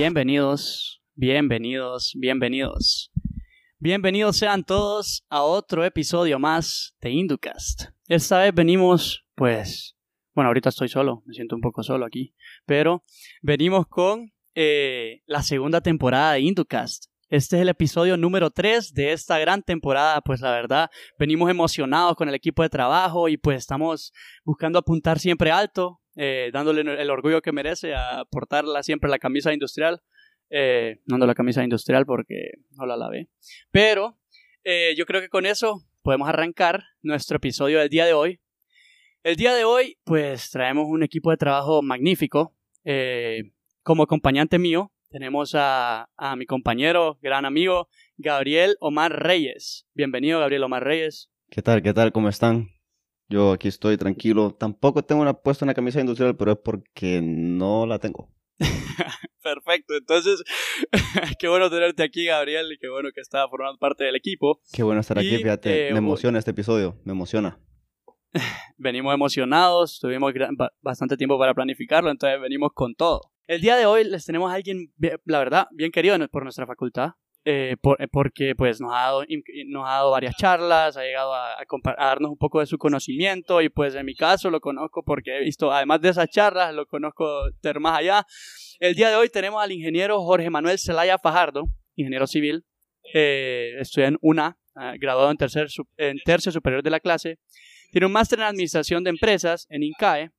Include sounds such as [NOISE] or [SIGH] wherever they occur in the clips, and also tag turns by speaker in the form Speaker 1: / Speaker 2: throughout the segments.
Speaker 1: Bienvenidos, bienvenidos, bienvenidos. Bienvenidos sean todos a otro episodio más de Inducast. Esta vez venimos, pues, bueno, ahorita estoy solo, me siento un poco solo aquí, pero venimos con eh, la segunda temporada de Inducast. Este es el episodio número 3 de esta gran temporada, pues la verdad, venimos emocionados con el equipo de trabajo y pues estamos buscando apuntar siempre alto, eh, dándole el orgullo que merece a portarla siempre la camisa industrial. Eh, no ando la camisa industrial porque no la lavé. Pero eh, yo creo que con eso podemos arrancar nuestro episodio del día de hoy. El día de hoy, pues traemos un equipo de trabajo magnífico. como acompañante mío, tenemos a, a mi compañero, gran amigo, Gabriel Omar Reyes. Bienvenido, Gabriel Omar Reyes.
Speaker 2: ¿Qué tal? ¿Qué tal? ¿Cómo están? Yo aquí estoy tranquilo. Tampoco tengo una puesta una camisa industrial, pero es porque no la tengo. [LAUGHS]
Speaker 1: Perfecto, entonces [LAUGHS] qué bueno tenerte aquí, Gabriel, y qué bueno que estás formando parte del equipo.
Speaker 2: Qué bueno estar aquí, fíjate, eh, me emociona este episodio, me emociona. [LAUGHS]
Speaker 1: Venimos emocionados, tuvimos bastante tiempo para planificarlo, entonces venimos con todo. El día de hoy les tenemos a alguien, la verdad, bien querido por nuestra facultad, eh, eh, porque pues nos ha, dado, nos ha dado varias charlas, ha llegado a, darnos un poco de su conocimiento y pues en mi caso lo conozco porque he visto, además de esas charlas, lo conozco de más allá. El día de hoy tenemos al ingeniero Jorge Manuel Celaya Fajardo, ingeniero civil, eh, estudia en UNA, ah, graduado en tercer, en tercio superior de la clase, tiene un máster en administración de empresas en INCAE,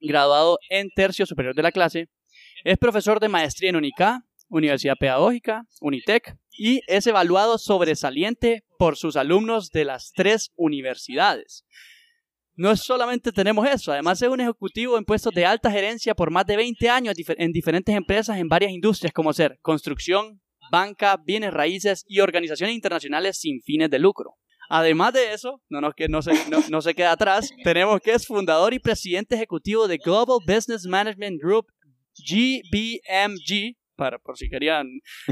Speaker 1: graduado en tercio superior de la clase, es profesor de maestría en UNICA, Universidad Pedagógica, Unitec, y es evaluado sobresaliente por sus alumnos de las tres universidades. No solamente tenemos eso, además es un ejecutivo en puestos de alta gerencia por más de 20 años en diferentes empresas en varias industrias como ser construcción, banca, bienes raíces y organizaciones internacionales sin fines de lucro. Además de eso, no, no, no, se, no se queda atrás, tenemos que es fundador y presidente ejecutivo de Global Business Management Group GBMG, para, por si querían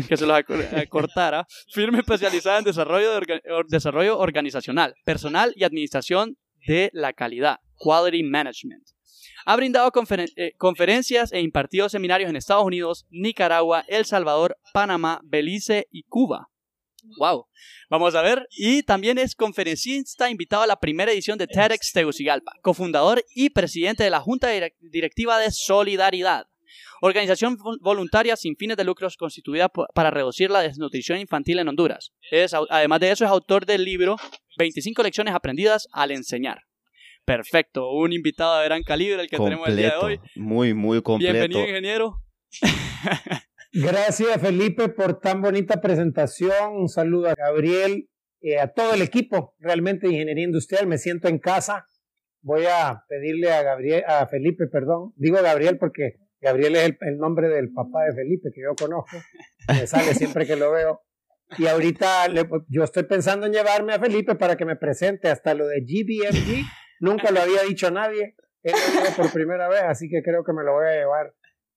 Speaker 1: que se los cortara, firma especializada en desarrollo, desarrollo organizacional, personal y administración de la calidad, Quality Management. Ha brindado eh, conferencias e impartido seminarios en Estados Unidos, Nicaragua, El Salvador, Panamá, Belice y Cuba. Wow. Vamos a ver. Y también es conferencista invitado a la primera edición de TEDx Tegucigalpa, cofundador y presidente de la Junta Directiva de Solidaridad. Organización voluntaria sin fines de lucros constituida para reducir la desnutrición infantil en Honduras. Es, además de eso, es autor del libro 25 lecciones aprendidas al enseñar. Perfecto, un invitado de gran calibre el que tenemos el día de hoy.
Speaker 2: Muy, muy completo.
Speaker 1: Bienvenido, ingeniero. [LAUGHS]
Speaker 3: Gracias, Felipe, por tan bonita presentación. Un saludo a Gabriel, eh, a todo el equipo realmente de Ingeniería Industrial. Me siento en casa. Voy a pedirle a Gabriel, a Felipe, perdón. Digo Gabriel porque Gabriel es el, nombre del papá de Felipe que yo conozco, me sale siempre que lo veo. Y ahorita yo estoy pensando en llevarme a Felipe para que me presente hasta lo de GBMG. Nunca lo había dicho nadie. Él lo dijo por primera vez, así que creo que me lo voy a llevar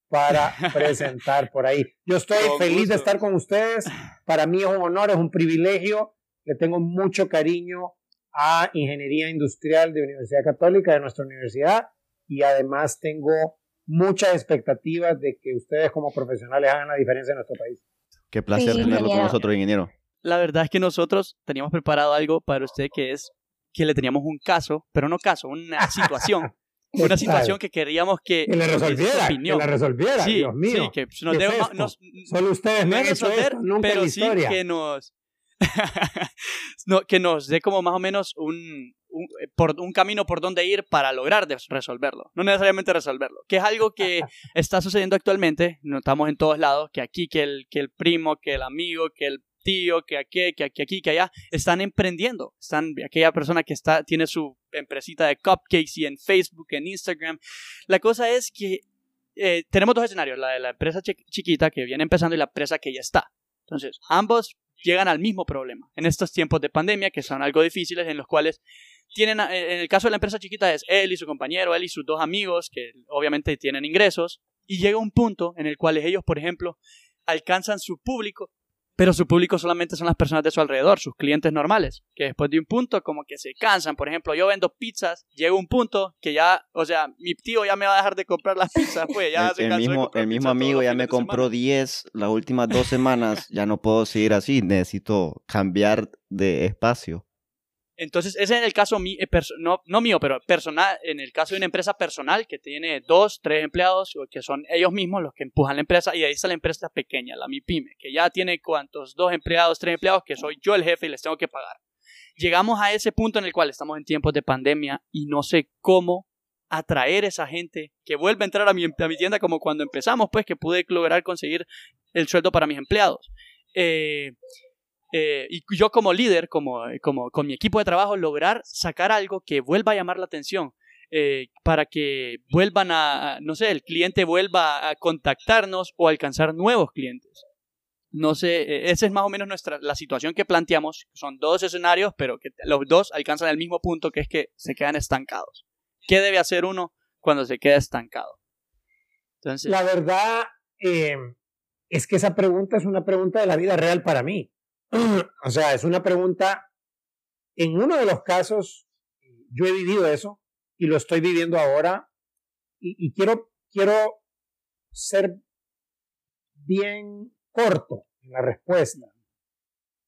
Speaker 3: para presentar por ahí. Yo estoy feliz de estar con ustedes. Para mí es un honor, es un privilegio. Le tengo mucho cariño a Ingeniería Industrial de Universidad Católica, de nuestra universidad. Y además tengo muchas expectativas de que ustedes como profesionales hagan la diferencia en nuestro país.
Speaker 2: Qué placer tenerlo con nosotros, ingeniero.
Speaker 1: La verdad es que nosotros teníamos preparado algo para usted que es que le teníamos un caso, pero no caso, una [LAUGHS] situación. una situación que queríamos que,
Speaker 3: que le resolviera, que, la resolviera, sí, Dios mío.
Speaker 1: Sí, que nos dé, nos,
Speaker 3: Solo ustedes no resolver, nunca
Speaker 1: pero
Speaker 3: en la
Speaker 1: sí que nos [LAUGHS] no, que nos dé como más o menos un, un, por, un camino por donde ir para lograr resolverlo. No necesariamente resolverlo. Que es algo que [LAUGHS] está sucediendo actualmente. Notamos en todos lados que aquí, que el, que el primo, que el amigo, que el tío, que aquí, que aquí, aquí, que allá, están emprendiendo. Están, aquella persona que está, tiene su empresita de cupcakes y en Facebook, en Instagram. La cosa es que eh, tenemos dos escenarios, la de la empresa chiquita que viene empezando y la empresa que ya está. Entonces, ambos llegan al mismo problema. En estos tiempos de pandemia, que son algo difíciles, en los cuales tienen, eh, en el caso de la empresa chiquita es él y su compañero, él y sus dos amigos, que obviamente tienen ingresos, y llega un punto en el cual ellos, por ejemplo, alcanzan su público pero su público solamente son las personas de su alrededor, sus clientes normales, que después de un punto como que se cansan. Por ejemplo, yo vendo pizzas, llega un punto que ya, o sea, mi tío ya me va a dejar de comprar las pizzas, pues ya [LAUGHS]
Speaker 2: el,
Speaker 1: se cansó
Speaker 2: mismo, el mismo amigo ya me compró
Speaker 1: semana.
Speaker 2: 10 las últimas dos semanas. ya no puedo seguir así. Necesito cambiar de espacio.
Speaker 1: Entonces, ese es el caso mi- eh, no, no mío, pero personal, en el caso de una empresa personal que tiene dos, tres empleados, que son ellos mismos los que empujan la empresa, y ahí está la empresa pequeña, la MIPYME, que ya tiene cuantos, dos empleados, tres empleados, que soy yo el jefe y les tengo que pagar. Llegamos a ese punto en el cual estamos en tiempos de pandemia y no sé cómo atraer esa gente que vuelva a entrar a mi, a mi tienda como cuando empezamos, pues que pude lograr conseguir el sueldo para mis empleados. Eh, eh, y yo como líder, como, como con mi equipo de trabajo, lograr sacar algo que vuelva a llamar la atención, eh, para que vuelvan a, no sé, el cliente vuelva a contactarnos o alcanzar nuevos clientes. No sé, eh, esa es más o menos nuestra, la situación que planteamos. Son dos escenarios, pero que los dos alcanzan el mismo punto, que es que se quedan estancados. ¿Qué debe hacer uno cuando se queda estancado? Entonces,
Speaker 3: La verdad eh, es que esa pregunta es una pregunta de la vida real para mí. [CLEARS THROAT] O sea, es una pregunta, en uno de los casos, yo he vivido eso y lo estoy viviendo ahora y, quiero, quiero ser bien corto en la respuesta.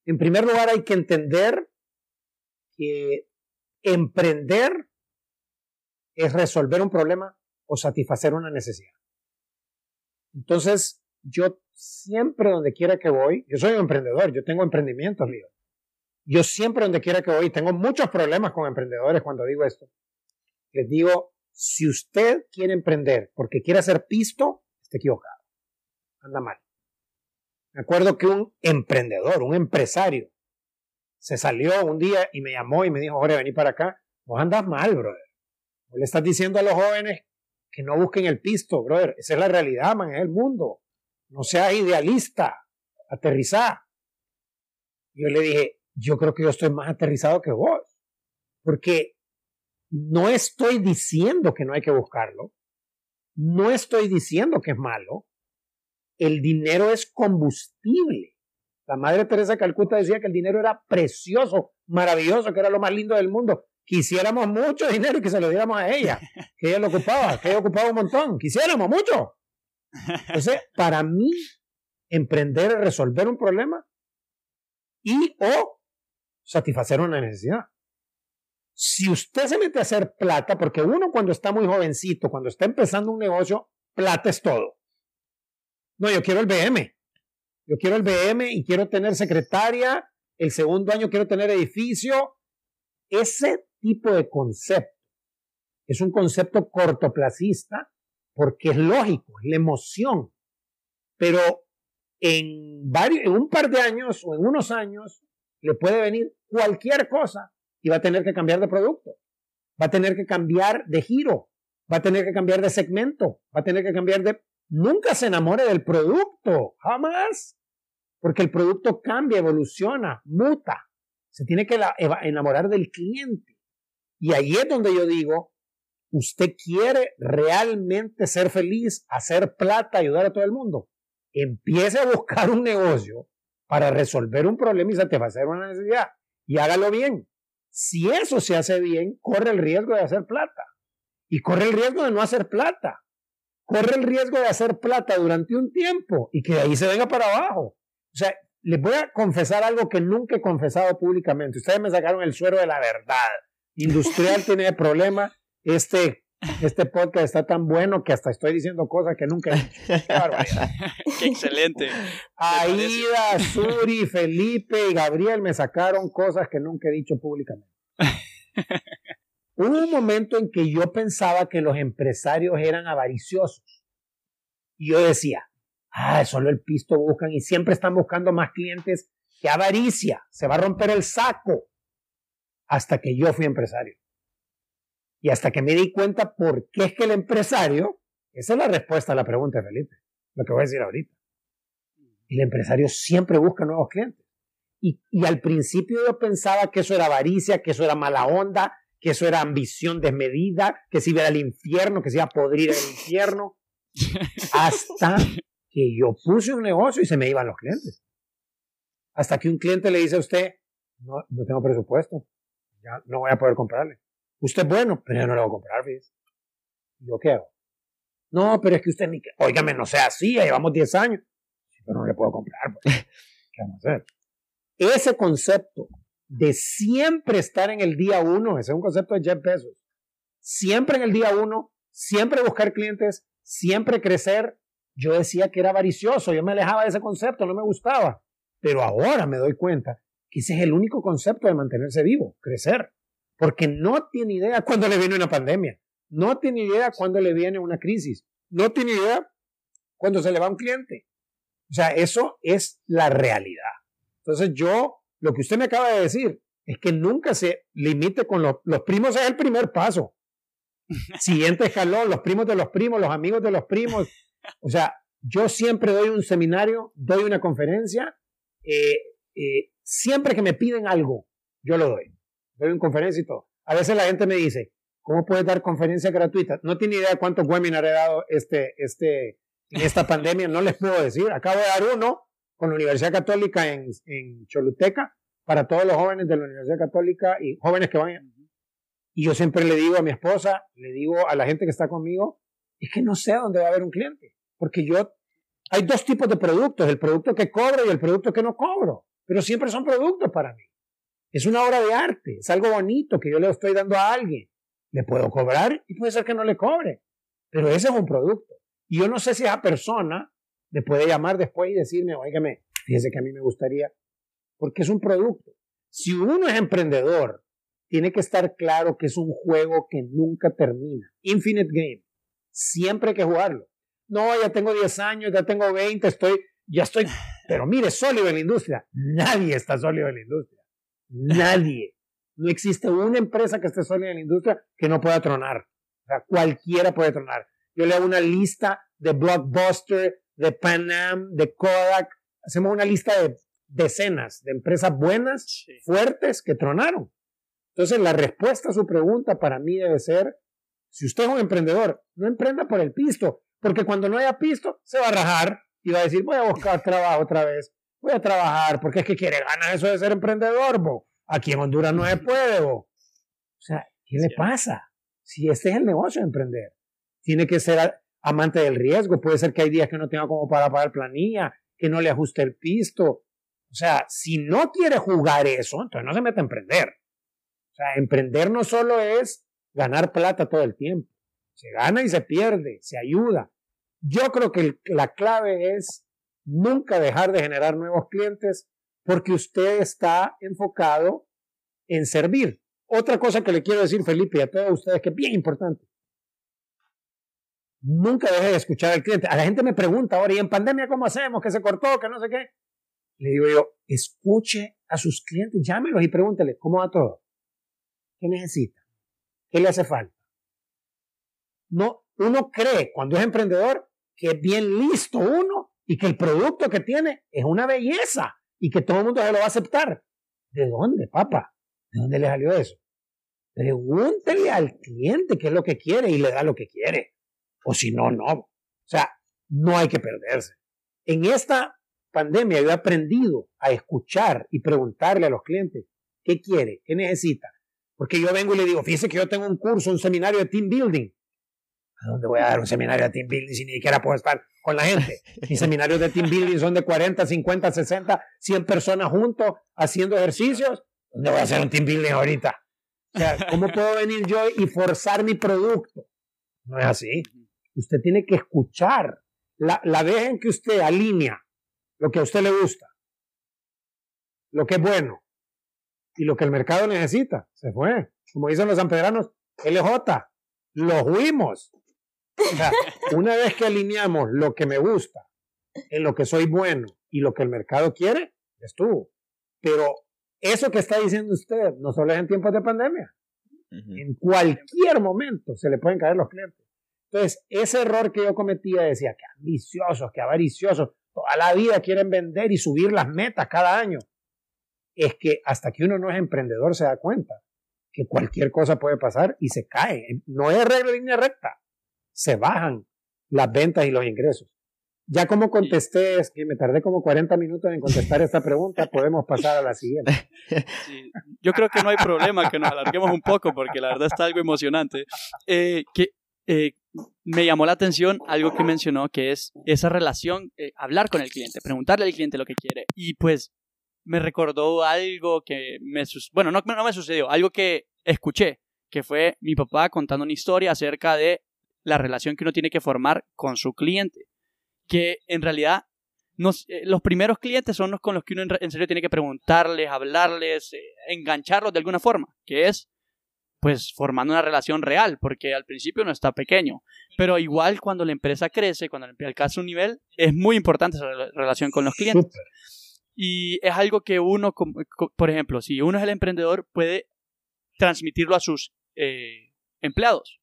Speaker 3: En primer lugar, hay que entender que emprender es resolver un problema o satisfacer una necesidad. Entonces, yo siempre donde quiera que voy, yo soy un emprendedor, yo tengo emprendimientos míos. Yo siempre donde quiera que voy, tengo muchos problemas con emprendedores cuando digo esto. Les digo, si usted quiere emprender porque quiere hacer pisto, está equivocado. Anda mal. Me acuerdo que un emprendedor, un empresario, se salió un día y me llamó y me dijo, Jorge, vení para acá. Vos andas mal, brother. Vos le estás diciendo a los jóvenes que no busquen el pisto, brother. Esa es la realidad, man, es el mundo. No seas idealista, aterrizá. Yo le dije, yo creo que yo estoy más aterrizado que vos, porque no estoy diciendo que no hay que buscarlo, no estoy diciendo que es malo, el dinero es combustible. La Madre Teresa Calcuta decía que el dinero era precioso, maravilloso, que era lo más lindo del mundo. Quisiéramos mucho dinero y que se lo diéramos a ella, que ella lo ocupaba, que ella ocupaba un montón. Quisiéramos mucho. Entonces, para mí, emprender es resolver un problema y o satisfacer una necesidad. Si usted se mete a hacer plata, porque uno cuando está muy jovencito, cuando está empezando un negocio, plata es todo. No, yo quiero el BM. Yo quiero el BM y quiero tener secretaria. El segundo año quiero tener edificio. Ese tipo de concepto es un concepto cortoplacista porque es lógico, es la emoción. Pero en, varios, en un par de años o en unos años le puede venir cualquier cosa y va a tener que cambiar de producto, va a tener que cambiar de giro, va a tener que cambiar de segmento, va a tener que cambiar de... Nunca se enamore del producto, jamás, porque el producto cambia, evoluciona, muta. Se tiene que enamorar del cliente. Y ahí es donde yo digo, usted quiere realmente ser feliz, hacer plata, ayudar a todo el mundo. Empiece a buscar un negocio para resolver un problema y satisfacer una necesidad. Y hágalo bien. Si eso se hace bien, corre el riesgo de hacer plata. Y corre el riesgo de no hacer plata. Corre el riesgo de hacer plata durante un tiempo y que de ahí se venga para abajo. O sea, les voy a confesar algo que nunca he confesado públicamente. Ustedes me sacaron el suero de la verdad. [LAUGHS] Industrial tiene problema. Este, este podcast está tan bueno que hasta estoy diciendo cosas que nunca he dicho. [LAUGHS] Qué barbaridad.
Speaker 1: Qué excelente.
Speaker 3: Aida, Suri, Felipe y Gabriel me sacaron cosas que nunca he dicho públicamente. Hubo un momento en que yo pensaba que los empresarios eran avariciosos. Y yo decía, ah, solo el pisto buscan y siempre están buscando más clientes. ¡Qué avaricia! Se va a romper el saco. Hasta que yo fui empresario. Y hasta que me di cuenta por qué es que el empresario, esa es la respuesta a la pregunta, Felipe, lo que voy a decir ahorita. El empresario siempre busca nuevos clientes. Y, y al principio yo pensaba que eso era avaricia, que eso era mala onda, que eso era ambición desmedida, que se iba al infierno, que se iba a podrir el infierno. Hasta que yo puse un negocio y se me iban los clientes. Hasta que un cliente le dice a usted, no, no tengo presupuesto, ya no voy a poder comprarle. Usted es bueno, pero yo no le voy a comprar, fíjese. ¿Y yo qué hago? No, pero es que usted ni... Óigame, no sea así, ya llevamos 10 años. pero no le puedo comprar. Pues. [LAUGHS] ¿Qué vamos a hacer? Ese concepto de siempre estar en el día uno, ese es un concepto de Jeff Bezos. Siempre en el día uno, siempre buscar clientes, siempre crecer. Yo decía que era avaricioso, yo me alejaba de ese concepto, no me gustaba. Pero ahora me doy cuenta que ese es el único concepto de mantenerse vivo, crecer. Porque no tiene idea cuándo le viene una pandemia, no tiene idea cuándo le viene una crisis, no tiene idea cuándo se le va un cliente. O sea, eso es la realidad. Entonces yo, lo que usted me acaba de decir, es que nunca se limite con los, los primos, es el primer paso. [LAUGHS] Siguiente escalón, los primos de los primos, los amigos de los primos. O sea, yo siempre doy un seminario, doy una conferencia, eh, eh, siempre que me piden algo, yo lo doy. Doy una conferencia y todo. A veces la gente me dice, ¿cómo puedes dar conferencias gratuitas? No tiene idea cuántos webinars he dado este, este, en esta pandemia, no les puedo decir. Acabo de dar uno con la Universidad Católica en, en Choluteca para todos los jóvenes de la Universidad Católica y jóvenes que van. Y yo siempre le digo a mi esposa, le digo a la gente que está conmigo, es que no sé dónde va a haber un cliente, porque yo hay dos tipos de productos, el producto que cobro y el producto que no cobro, pero siempre son productos para mí. Es una obra de arte, es algo bonito que yo le estoy dando a alguien. Le puedo cobrar y puede ser que no le cobre, pero ese es un producto. Y yo no sé si esa persona le puede llamar después y decirme, oígame, fíjese que a mí me gustaría, porque es un producto. Si uno es emprendedor, tiene que estar claro que es un juego que nunca termina. Infinite Game. Siempre hay que jugarlo. No, ya tengo 10 años, ya tengo 20, estoy, ya estoy, pero mire, sólido en la industria. Nadie está sólido en la industria. Nadie. No existe una empresa que esté sólida en la industria que no pueda tronar. O sea, cualquiera puede tronar. Yo le hago una lista de Blockbuster, de Pan Am, de Kodak. Hacemos una lista de decenas de empresas buenas, fuertes, que tronaron. Entonces, la respuesta a su pregunta para mí debe ser, si usted es un emprendedor, no emprenda por el pisto, porque cuando no haya pisto, se va a rajar y va a decir, voy a buscar trabajo otra vez, voy a trabajar, porque es que quiere ganar eso de ser emprendedor, bo. Aquí en Honduras no se puede, bo. O sea, ¿qué le pasa? Si este es el negocio de emprender, tiene que ser amante del riesgo. Puede ser que hay días que no tenga como para pagar planilla, que no le ajuste el pisto. O sea, si no quiere jugar eso, entonces no se mete a emprender. O sea, emprender no solo es ganar plata todo el tiempo. Se gana y se pierde, se ayuda. Yo creo que la clave es nunca dejar de generar nuevos clientes porque usted está enfocado en servir. Otra cosa que le quiero decir, Felipe, y a todos ustedes, que es bien importante. Nunca deje de escuchar al cliente. A la gente me pregunta ahora, ¿y en pandemia cómo hacemos? ¿Que se cortó? ¿Que no sé qué? Le digo yo, escuche a sus clientes, llámelos y pregúntele, ¿cómo va todo? ¿Qué necesita? ¿Qué le hace falta? No, uno cree cuando es emprendedor que es bien listo uno y que el producto que tiene es una belleza y que todo el mundo se lo va a aceptar. ¿De dónde, papá? ¿De dónde le salió eso? Pregúntele al cliente qué es lo que quiere y le da lo que quiere. O si no, no. O sea, no hay que perderse. En esta pandemia yo he aprendido a escuchar y preguntarle a los clientes qué quiere, qué necesita. Porque yo vengo y le digo, fíjese que yo tengo un curso, un seminario de team building. ¿A dónde voy a dar un seminario de team building si ni siquiera puedo estar con la gente? Mis [LAUGHS] seminarios de team building son de 40, 50, 60, 100 personas juntos haciendo ejercicios. ¿Dónde voy a hacer un team building ahorita? O sea, ¿cómo puedo venir yo y forzar mi producto? No es así. Usted tiene que escuchar la, la vez en que usted alinea lo que a usted le gusta, lo que es bueno y lo que el mercado necesita. Se fue. Como dicen los sanpedranos, LJ, una vez que alineamos lo que me gusta, en lo que soy bueno y lo que el mercado quiere, estuvo. Pero eso que está diciendo usted no solo es en tiempos de pandemia. En cualquier momento se le pueden caer los clientes. Entonces, ese error que yo cometía decía que ambiciosos, que avariciosos, toda la vida quieren vender y subir las metas cada año. Es que hasta que uno no es emprendedor se da cuenta que cualquier cosa puede pasar y se cae. No es regla línea recta se bajan las ventas y los ingresos. Ya como contesté, es que me tardé como 40 minutos en contestar esta pregunta, podemos pasar a la siguiente. [LAUGHS]
Speaker 1: Sí, yo creo que no hay problema que nos alarguemos un poco porque la verdad está algo emocionante. Eh, que eh, me llamó la atención algo que mencionó que es esa relación, eh, hablar con el cliente, preguntarle al cliente lo que quiere. Y pues me recordó algo que me, bueno, no, no me sucedió, algo que escuché, que fue mi papá contando una historia acerca de la relación que uno tiene que formar con su cliente. Que en realidad nos- eh, los primeros clientes son los con los que uno en, serio tiene que preguntarles, hablarles, eh, engancharlos de alguna forma, que es pues formando una relación real, porque al principio no está pequeño, pero igual cuando la empresa crece, cuando la empresa alcanza un nivel, es muy importante esa rela- relación con los clientes. Y es algo que uno, por ejemplo, si uno es el emprendedor, puede transmitirlo a sus eh, empleados.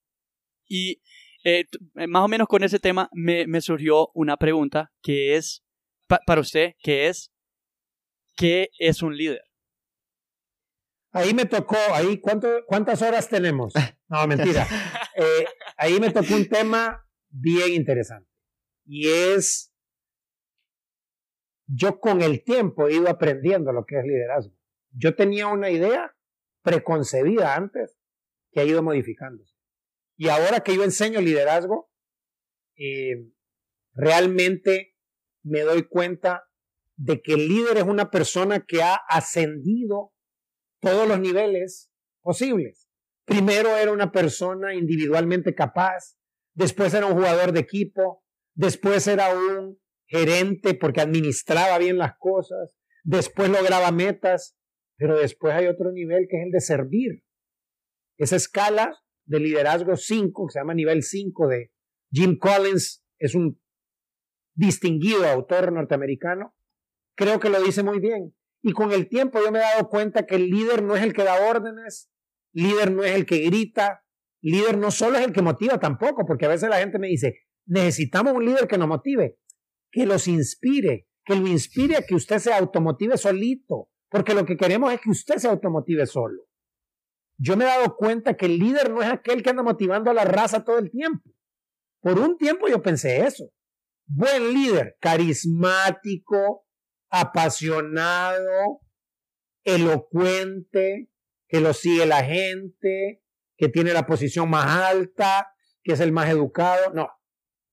Speaker 1: Y eh, eh, más o menos con ese tema me, me surgió una pregunta que es, pa- para usted, que es, ¿qué es un líder?
Speaker 3: Ahí me tocó, ahí, ¿cuánto, ¿cuántas horas tenemos? [LAUGHS] No, mentira. Eh, ahí me tocó un tema bien interesante. Y es, yo con el tiempo he ido aprendiendo lo que es liderazgo. Yo tenía una idea preconcebida antes que ha ido modificándose. Y ahora que yo enseño liderazgo, eh, realmente me doy cuenta de que el líder es una persona que ha ascendido todos los niveles posibles. Primero era una persona individualmente capaz, después era un jugador de equipo, después era un gerente porque administraba bien las cosas, después lograba metas, pero después hay otro nivel que es el de servir. Esa escala de liderazgo 5, que se llama nivel 5 de Jim Collins, es un distinguido autor norteamericano, creo que lo dice muy bien. Y con el tiempo yo me he dado cuenta que el líder no es el que da órdenes, líder no es el que grita, líder no solo es el que motiva tampoco, porque a veces la gente me dice, necesitamos un líder que nos motive, que los inspire, que lo inspire a que usted se automotive solito, porque lo que queremos es que usted se automotive solo. Yo me he dado cuenta que el líder no es aquel que anda motivando a la raza todo el tiempo. Por un tiempo yo pensé eso. Buen líder, carismático, apasionado, elocuente, que lo sigue la gente, que tiene la posición más alta, que es el más educado. No,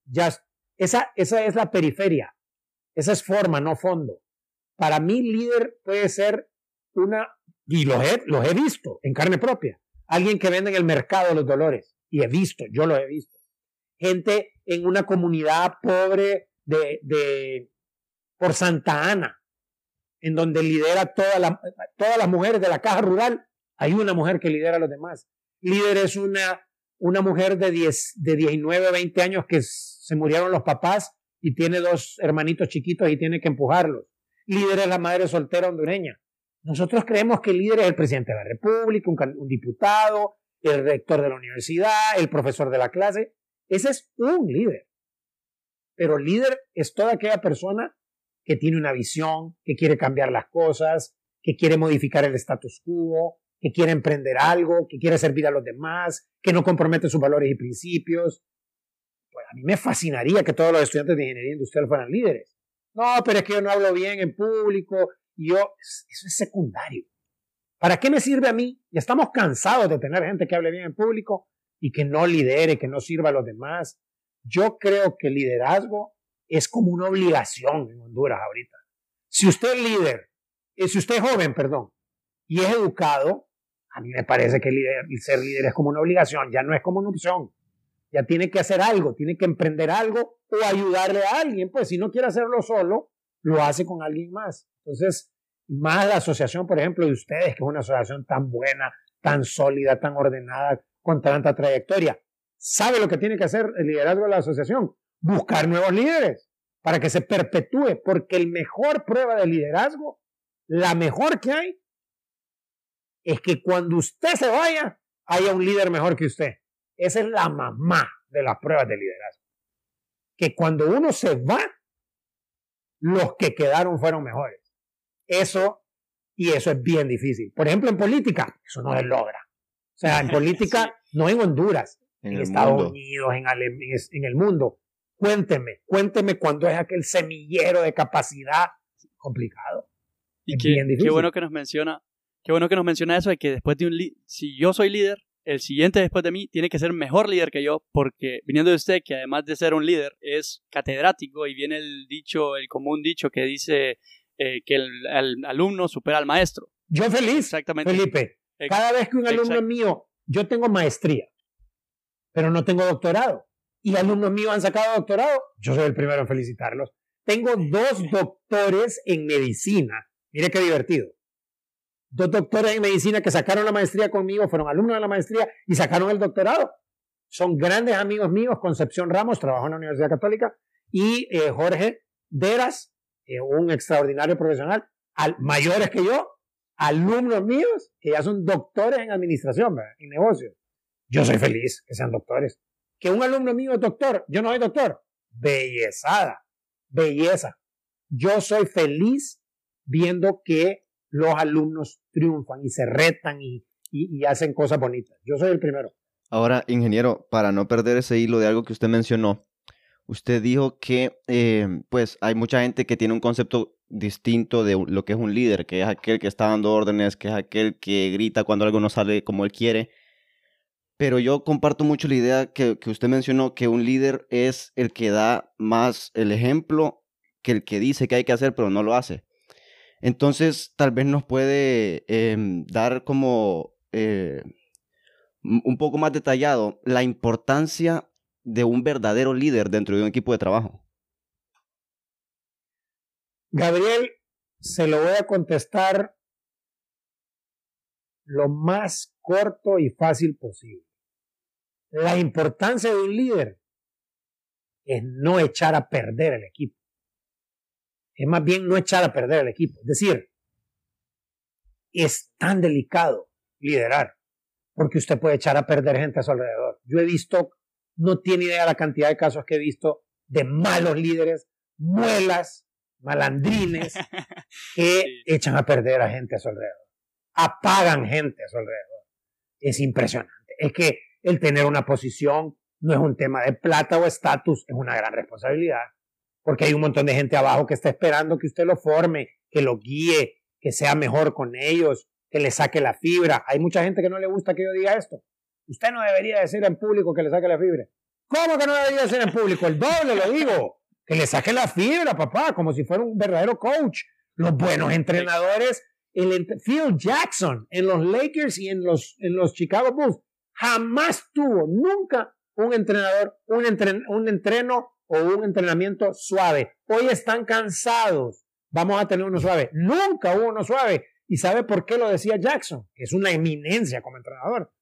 Speaker 3: ya esa, esa es la periferia. Esa es forma, no fondo. Para mí, líder puede ser una, y los he, los he visto en carne propia, alguien que vende en el mercado los dolores. Y he visto, yo lo he visto. Gente en una comunidad pobre de, de por Santa Ana, en donde lidera toda la, todas las mujeres de la caja rural, hay una mujer que lidera a los demás. Líder es una, una mujer de, 10, de 19, 20 años que se murieron los papás y tiene dos hermanitos chiquitos y tiene que empujarlos. Líder es la madre soltera hondureña. Nosotros creemos que el líder es el presidente de la República, un, diputado, el rector de la universidad, el profesor de la clase. Ese es un líder. Pero líder es toda aquella persona que tiene una visión, que quiere cambiar las cosas, que quiere modificar el status quo, que quiere emprender algo, que quiere servir a los demás, que no compromete sus valores y principios. Pues a mí me fascinaría que todos los estudiantes de ingeniería industrial fueran líderes. No, pero es que yo no hablo bien en público. Y yo, eso es secundario. ¿Para qué me sirve a mí? Ya estamos cansados de tener gente que hable bien en público y que no lidere, que no sirva a los demás. Yo creo que el liderazgo es como una obligación en Honduras ahorita. Si usted es líder, eh, si usted es joven, perdón, y es educado, a mí me parece que ser líder es como una obligación, ya no es como una opción. Ya tiene que hacer algo, tiene que emprender algo o ayudarle a alguien. Pues si no quiere hacerlo solo, lo hace con alguien más. Entonces, más la asociación, por ejemplo, de ustedes, que es una asociación tan buena, tan sólida, tan ordenada, con tanta trayectoria, sabe lo que tiene que hacer el liderazgo de la asociación, buscar nuevos líderes para que se perpetúe, porque el mejor prueba de liderazgo, la mejor que hay, es que cuando usted se vaya, haya un líder mejor que usted. Esa es la mamá de las pruebas de liderazgo. Que cuando uno se va, los que quedaron fueron mejores. Eso, y eso es bien difícil. Por ejemplo, en política, eso no se logra. O sea, en política, [LAUGHS] sí. no en Honduras, en, en Estados mundo. Unidos, en, Ale en el mundo. Cuénteme, cuénteme cuando es aquel semillero de capacidad complicado.
Speaker 1: Y qué, qué, bueno que nos menciona, qué bueno que nos menciona eso de que después de un si yo soy líder, el siguiente después de mí tiene que ser mejor líder que yo, porque viniendo de usted, que además de ser un líder, es catedrático, y viene el dicho, el común dicho que dice eh, que el, alumno supera al maestro.
Speaker 3: Yo feliz, Exactamente. Felipe. Cada vez que un alumno mío, yo tengo maestría, pero no tengo doctorado, y alumnos míos han sacado doctorado, yo soy el primero en felicitarlos. Tengo dos doctores en medicina. Mire qué divertido dos doctores en medicina que sacaron la maestría conmigo, fueron alumnos de la maestría y sacaron el doctorado. Son grandes amigos míos, Concepción Ramos, trabajó en la Universidad Católica, y eh, Jorge Deras, eh, un extraordinario profesional, al, mayores que yo, alumnos míos que ya son doctores en administración, en negocios. Yo soy feliz que sean doctores. Que un alumno mío es doctor, yo no soy doctor. Bellezada, belleza. Yo soy feliz viendo que los alumnos triunfan y se retan y, hacen cosas bonitas. Yo soy el primero.
Speaker 2: Ahora, ingeniero, para no perder ese hilo de algo que usted mencionó, usted dijo que eh, pues hay mucha gente que tiene un concepto distinto de lo que es un líder, que es aquel que está dando órdenes, que es aquel que grita cuando algo no sale como él quiere. Pero yo comparto mucho la idea que, que usted mencionó, que un líder es el que da más el ejemplo que el que dice que hay que hacer, pero no lo hace. Entonces, tal vez nos puede em, dar como eh, un poco más detallado la importancia de un verdadero líder dentro de un equipo de trabajo.
Speaker 3: Gabriel, se lo voy a contestar lo más corto y fácil posible. La importancia de un líder es no echar a perder el equipo es más bien no echar a perder el equipo. Es decir, es tan delicado liderar porque usted puede echar a perder gente a su alrededor. Yo he visto, no tiene idea la cantidad de casos que he visto de malos líderes, muelas, malandrines, [LAUGHS] que echan a perder a gente a su alrededor. Apagan gente a su alrededor. Es impresionante. Es que el tener una posición no es un tema de plata o estatus, es una gran responsabilidad porque hay un montón de gente abajo que está esperando que usted lo forme, que lo guíe, que sea mejor con ellos, que le saque la fibra. Hay mucha gente que no le gusta que yo diga esto. Usted no debería decir en público que le saque la fibra. ¿Cómo que no debería decir en público? El doble lo digo. Que le saque la fibra, papá, como si fuera un verdadero coach. Los buenos entrenadores, el Phil Jackson en los Lakers y en los, en los Chicago Bulls, jamás tuvo, nunca un entrenador, un, un entreno o un entrenamiento suave. Hoy están cansados. Vamos a tener uno suave. Nunca hubo uno suave. ¿Y sabe por qué lo decía Jackson? Que es una eminencia como entrenador.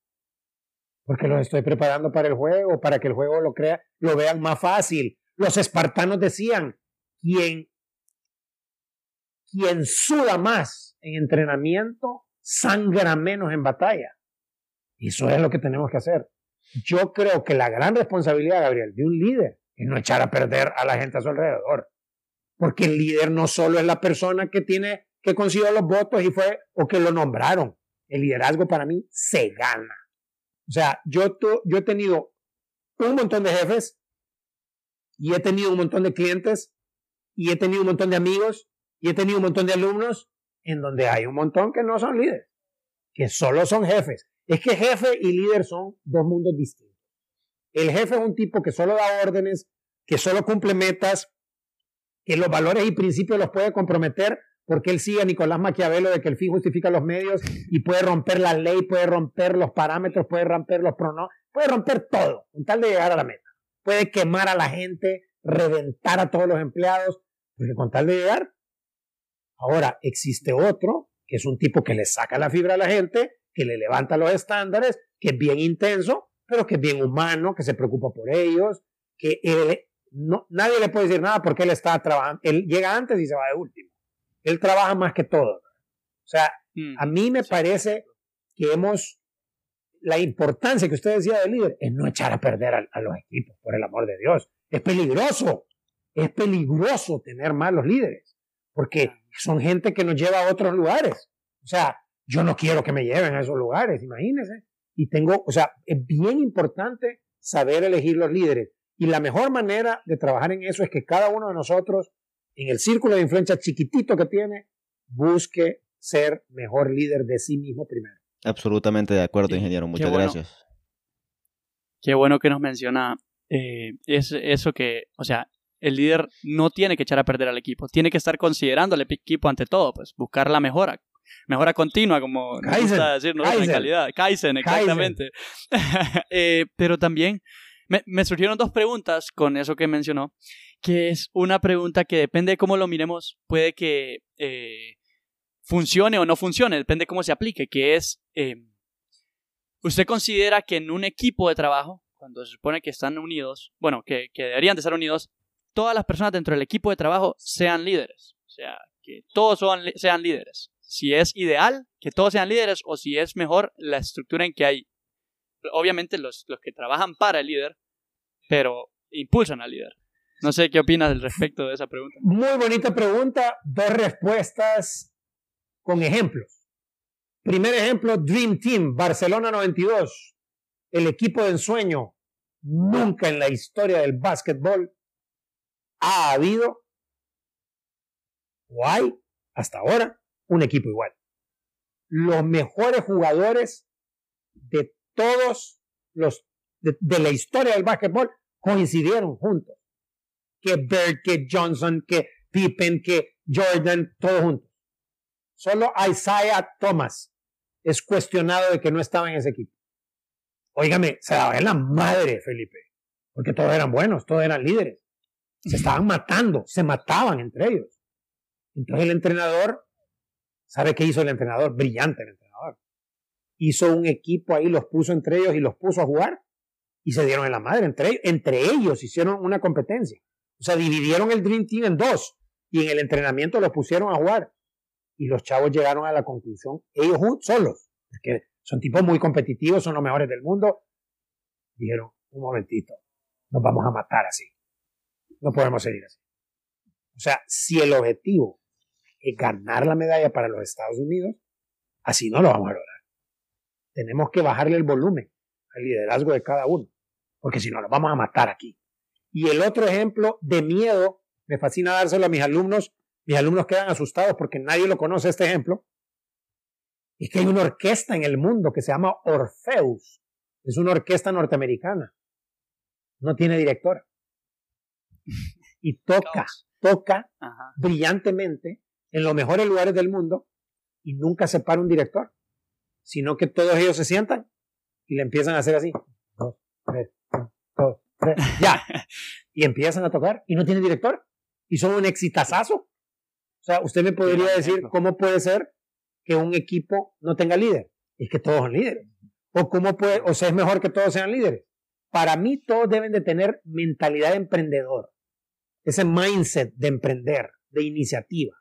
Speaker 3: Porque los estoy preparando para el juego, para que el juego lo crea, lo vean más fácil. Los espartanos decían, quien, quien suda más en entrenamiento, sangra menos en batalla. Y eso es lo que tenemos que hacer. Yo creo que la gran responsabilidad, Gabriel, de un líder y no echar a perder a la gente a su alrededor. Porque el líder no solo es la persona que tiene, que consiguió los votos y fue, o que lo nombraron. El liderazgo para mí se gana. O sea, yo, yo he tenido un montón de jefes y he tenido un montón de clientes y he tenido un montón de amigos y he tenido un montón de alumnos en donde hay un montón que no son líderes, que solo son jefes. Es que jefe y líder son dos mundos distintos. El jefe es un tipo que solo da órdenes, que solo cumple metas, que los valores y principios los puede comprometer porque él sigue a Nicolás Maquiavelo de que el fin justifica los medios y puede romper la ley, puede romper los parámetros, puede romper los pronombres, puede romper todo con tal de llegar a la meta. Puede quemar a la gente, reventar a todos los empleados, porque con tal de llegar. Ahora, existe otro, que es un tipo que le saca la fibra a la gente, que le levanta los estándares, que es bien intenso, pero que es bien humano, que se preocupa por ellos, que él, no, nadie le puede decir nada porque él está trabajando, él llega antes y se va de último. Él trabaja más que todo. O sea, mm, a mí me parece que hemos, la importancia que usted decía del líder es no echar a perder a, los equipos, por el amor de Dios. Es peligroso, es peligroso tener malos líderes, porque son gente que nos lleva a otros lugares. O sea, yo no quiero que me lleven a esos lugares, imagínense. Y tengo, o sea, es bien importante saber elegir los líderes. Y la mejor manera de trabajar en eso es que cada uno de nosotros, en el círculo de influencia chiquitito que tiene, busque ser mejor líder de sí mismo primero.
Speaker 2: Absolutamente de acuerdo, ingeniero. Muchas gracias.
Speaker 1: Qué bueno que nos menciona eh, es eso que, o sea, el líder no tiene que echar a perder al equipo, tiene que estar considerando al equipo ante todo, pues buscar la mejora, mejora continua, como nos gusta decir, ¿no? En calidad. Kaizen, exactamente. [LAUGHS] Eh, pero también me, surgieron dos preguntas con eso que mencionó, que es una pregunta que depende de cómo lo miremos, puede que eh, funcione o no funcione, depende de cómo se aplique, que es, ¿usted considera que en un equipo de trabajo, cuando se supone que están unidos, bueno, que, que deberían de estar unidos, todas las personas dentro del equipo de trabajo sean líderes? O sea, que todos sean líderes. Si es ideal que todos sean líderes o si es mejor la estructura en que hay, obviamente los, los que trabajan para el líder, pero impulsan al líder. No sé qué opinas al respecto de esa pregunta.
Speaker 3: Muy bonita pregunta, dos respuestas con ejemplos. Primer ejemplo, Dream Team, Barcelona 92, el equipo de ensueño. Nunca en la historia del básquetbol ha habido o hay hasta ahora un equipo igual. Los mejores jugadores de todos los de, la historia del básquetbol coincidieron juntos. Que Bird, que Johnson, que Pippen, que Jordan, todos juntos. Solo Isaiah Thomas es cuestionado de que no estaba en ese equipo. Óigame, se daba en la madre, Felipe, porque todos eran buenos, todos eran líderes. Se estaban matando, se mataban entre ellos. Entonces el entrenador, ¿sabe qué hizo el entrenador? Brillante el entrenador. Hizo un equipo ahí, los puso entre ellos y los puso a jugar y se dieron en la madre. Entre, entre ellos hicieron una competencia. O sea, dividieron el Dream Team en dos y en el entrenamiento los pusieron a jugar. Y los chavos llegaron a la conclusión, ellos solos, porque son tipos muy competitivos, son los mejores del mundo. Dijeron, un momentito, nos vamos a matar así. No podemos seguir así. O sea, si el objetivo es ganar la medalla para los Estados Unidos, así no lo vamos a lograr. Tenemos que bajarle el volumen al liderazgo de cada uno, porque si no, lo vamos a matar aquí. Y el otro ejemplo de miedo, me fascina dárselo a mis alumnos, mis alumnos quedan asustados porque nadie lo conoce este ejemplo, es que hay una orquesta en el mundo que se llama Orpheus. Es una orquesta norteamericana. No tiene directora. Y toca, toca brillantemente en los mejores lugares del mundo y nunca se para un director, sino que todos ellos se sientan y le empiezan a hacer así. Dos, tres, dos, [LAUGHS] ya. Y empiezan a tocar y no tiene director. Y son un exitazazo. O sea, usted me podría decir cómo puede ser que un equipo no tenga líder. Es que todos son líderes. O cómo puede, o sea, es mejor que todos sean líderes. Para mí todos deben de tener mentalidad de emprendedor. Ese mindset de emprender, de iniciativa.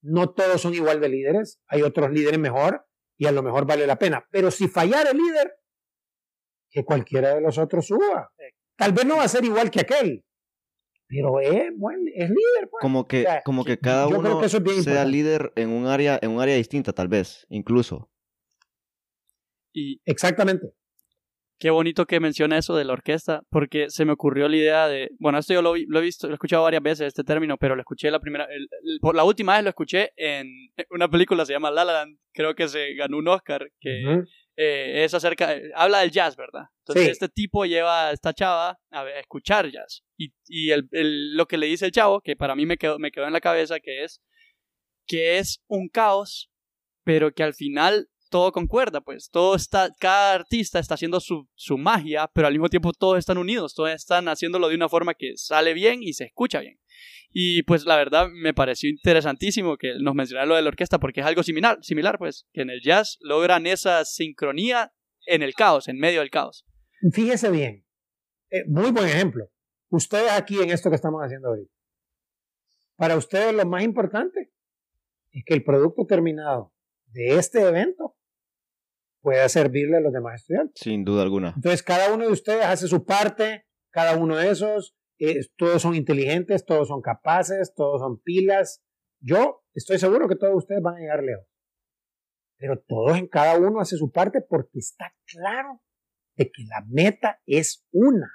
Speaker 3: No todos son igual de líderes. Hay otros líderes mejor y a lo mejor vale la pena. Pero si fallara el líder, que cualquiera de los otros suba. Tal vez no va a ser igual que aquel, pero es, bueno, es líder. Pues.
Speaker 2: Como que, como que cada uno sea líder en un área, en un área distinta, tal vez, incluso.
Speaker 1: Y
Speaker 3: exactamente.
Speaker 1: Qué bonito que menciona eso de la orquesta, porque se me ocurrió la idea de, bueno, esto yo lo, lo he visto, lo he escuchado varias veces este término, pero lo escuché la primera, por la última vez lo escuché en una película se llama La La Land, creo que se ganó un Oscar, que eh, es acerca, eh, habla del jazz, ¿verdad? Entonces este tipo lleva a esta chava a, escuchar jazz. Y, y el, lo que le dice el chavo, que para mí me quedó, me quedó en la cabeza, que es que es un caos, pero que al final todo concuerda, pues todo está, cada artista está haciendo su, su magia, pero al mismo tiempo todos están unidos, todos están haciéndolo de una forma que sale bien y se escucha bien. Y pues la verdad me pareció interesantísimo que nos mencionara lo de la orquesta porque es algo similar, similar pues, que en el jazz logran esa sincronía en el caos, en medio del caos.
Speaker 3: Fíjese bien, eh, muy buen ejemplo. Ustedes aquí en esto que estamos haciendo ahorita. Para ustedes lo más importante es que el producto terminado de este evento pueda servirle a los demás estudiantes.
Speaker 2: Sin duda alguna.
Speaker 3: Entonces cada uno de ustedes hace su parte, cada uno de esos todos son inteligentes, todos son capaces, todos son pilas. Yo estoy seguro que todos ustedes van a llegar lejos. Pero todos en cada uno hace su parte porque está claro de que la meta es una.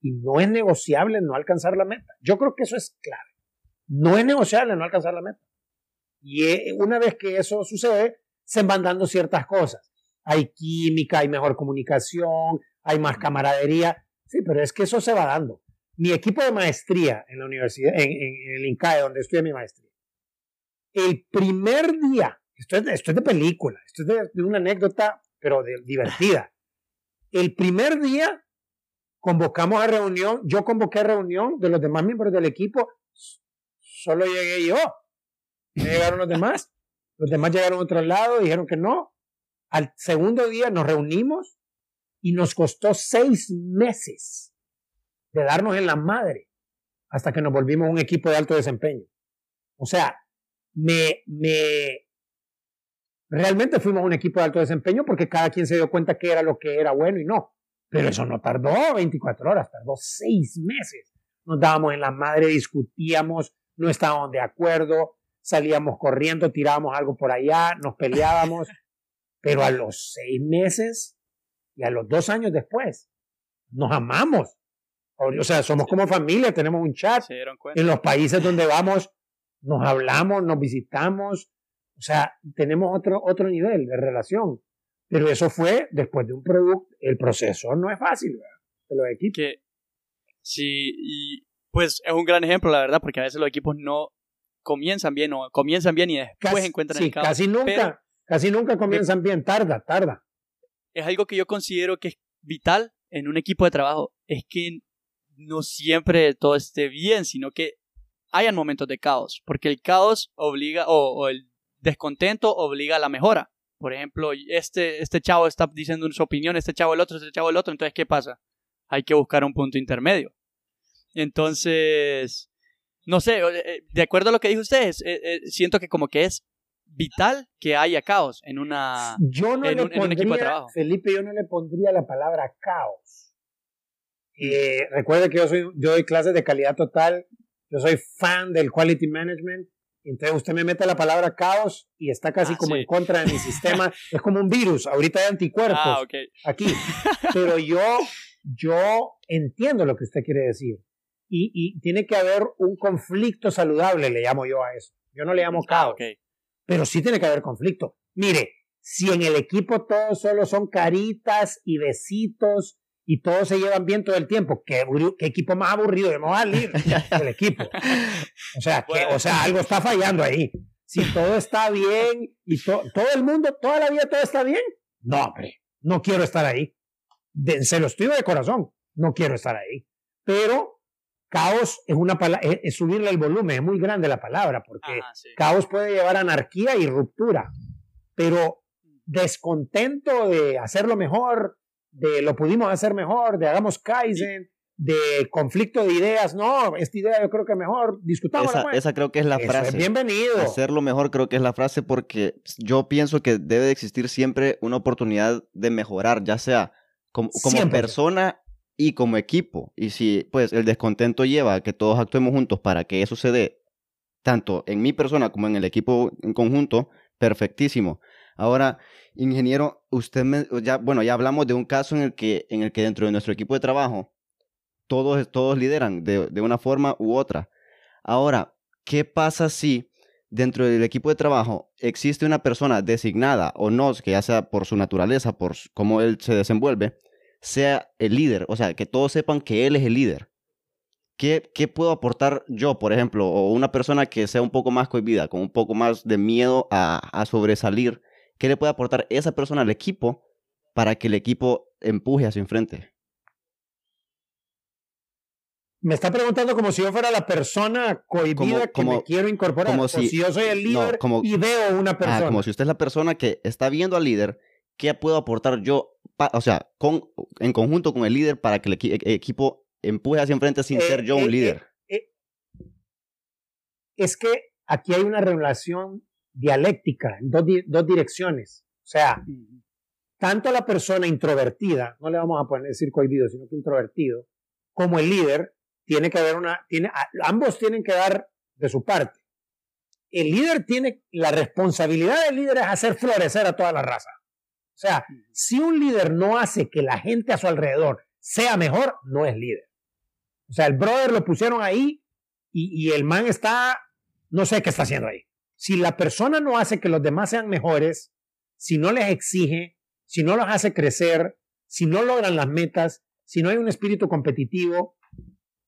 Speaker 3: Y no es negociable no alcanzar la meta. Yo creo que eso es clave. No es negociable no alcanzar la meta. Y eh, una vez que eso sucede, se van dando ciertas cosas. Hay química, hay mejor comunicación, hay más camaradería. Sí, pero es que eso se va dando. Mi equipo de maestría en la universidad, en, el INCAE, donde estudié mi maestría, el primer día, esto es, de película, esto es de, una anécdota, pero divertida. El primer día convocamos a reunión, yo convoqué a reunión de los demás miembros del equipo, solo llegué yo, no llegaron los demás, los demás llegaron a otro lado, dijeron que no. Al segundo día nos reunimos y nos costó seis meses de darnos en la madre hasta que nos volvimos un equipo de alto desempeño. O sea, me, me, realmente fuimos un equipo de alto desempeño porque cada quien se dio cuenta que era lo que era bueno y no. Pero eso no tardó 24 horas, tardó seis meses. Nos dábamos en la madre, discutíamos, no estábamos de acuerdo, salíamos corriendo, tirábamos algo por allá, nos peleábamos. [LAUGHS] pero a los seis meses y a los dos años después, nos amamos. O sea, somos como familia, tenemos un chat. En los países donde vamos, nos hablamos, nos visitamos. O sea, tenemos otro, otro nivel de relación. Pero eso fue después de un producto. El proceso no es fácil, ¿verdad? De los equipos.
Speaker 1: Que, sí, y pues es un gran ejemplo, la verdad, porque a veces los equipos no comienzan bien o comienzan bien y después encuentran el caos.
Speaker 3: Casi nunca, casi nunca comienzan bien, tarda, tarda.
Speaker 1: Es algo que yo considero que es vital en un equipo de trabajo, es que no siempre todo esté bien, sino que hayan momentos de caos, porque el caos obliga, o, el descontento obliga a la mejora. Por ejemplo, este, este chavo está diciendo su opinión, este chavo el otro, este chavo el otro, entonces ¿qué pasa? Hay que buscar un punto intermedio. Entonces, no sé, eh, de acuerdo a lo que dijo usted, eh, eh, siento que como que es vital que haya caos en una
Speaker 3: yo no le pondría, equipo de trabajo. Felipe, yo no le pondría la palabra caos. Recuerde que yo soy, yo doy clases de calidad total, yo soy fan del quality management entonces usted me mete la palabra caos y está casi ah, como en contra de mi sistema. [LAUGHS] es como un virus. Ahorita hay anticuerpos ah, aquí. [LAUGHS] Pero yo, yo entiendo lo que usted quiere decir. Y, y, tiene que haber un conflicto saludable, le llamo yo a eso. Yo no le llamo ah, caos. Pero sí tiene que haber conflicto. Mire, si en el equipo todos solo son caritas y besitos y todos se llevan bien todo el tiempo. ¿Qué, qué equipo más aburrido? de a [LAUGHS] el equipo. O sea, que, o sea, algo está fallando ahí. Si todo está bien y todo el mundo, toda la vida todo está bien, no, hombre, no quiero estar ahí. se lo estoy de corazón, no quiero estar ahí. Pero caos es una palabra, es, subirle el volumen, es muy grande la palabra, porque caos puede llevar a anarquía y ruptura. Pero descontento de hacerlo mejor, de lo pudimos hacer mejor, de hagamos Kaizen, de conflicto de ideas, no, esta idea yo creo que mejor, discutamos.
Speaker 2: Esa, esa creo que es la frase.
Speaker 3: bienvenido.
Speaker 2: Hacerlo mejor creo que es la frase porque yo pienso que debe de existir siempre una oportunidad de mejorar, ya sea como, como persona y como equipo. Y si pues el descontento lleva a que todos actuemos juntos para que eso se dé, tanto en mi persona como en el equipo en conjunto, perfectísimo. Ahora, ingeniero, usted me, ya, bueno, ya hablamos de un caso en el que, en el que dentro de nuestro equipo de trabajo todos, todos lideran de, de una forma u otra. Ahora, ¿qué pasa si dentro del equipo de trabajo existe una persona designada o no, que ya sea por su naturaleza, por cómo él se desenvuelve, sea el líder? O sea, que todos sepan que él es el líder. ¿Qué, ¿Qué, puedo aportar yo, por ejemplo, o una persona que sea un poco más cohibida, con un poco más de miedo a, a sobresalir ¿Qué le puede aportar esa persona al equipo para que el equipo empuje hacia enfrente?
Speaker 3: Me está preguntando como si yo fuera la persona cohibida que me quiero incorporar. Como si, yo soy el líder y veo una persona.
Speaker 2: como si usted es la persona que está viendo al líder, ¿qué puedo aportar yo? o sea, con, en conjunto con el líder para que el, e, equipo empuje hacia enfrente sin ser yo un eh, eh, líder.
Speaker 3: Eh, es que aquí hay una relación dialéctica en dos, dos direcciones. O sea, tanto la persona introvertida, no le vamos a poner decir cohibido, sino que introvertido, como el líder, tiene que haber una, tiene, ambos tienen que dar de su parte. El líder tiene, la responsabilidad del líder es hacer florecer a toda la raza. O sea, si un líder no hace que la gente a su alrededor sea mejor, no es líder. O sea, el brother lo pusieron ahí y, y el man está, no sé qué está haciendo ahí. Si la persona no hace que los demás sean mejores, si no les exige, si no los hace crecer, si no logran las metas, si no hay un espíritu competitivo,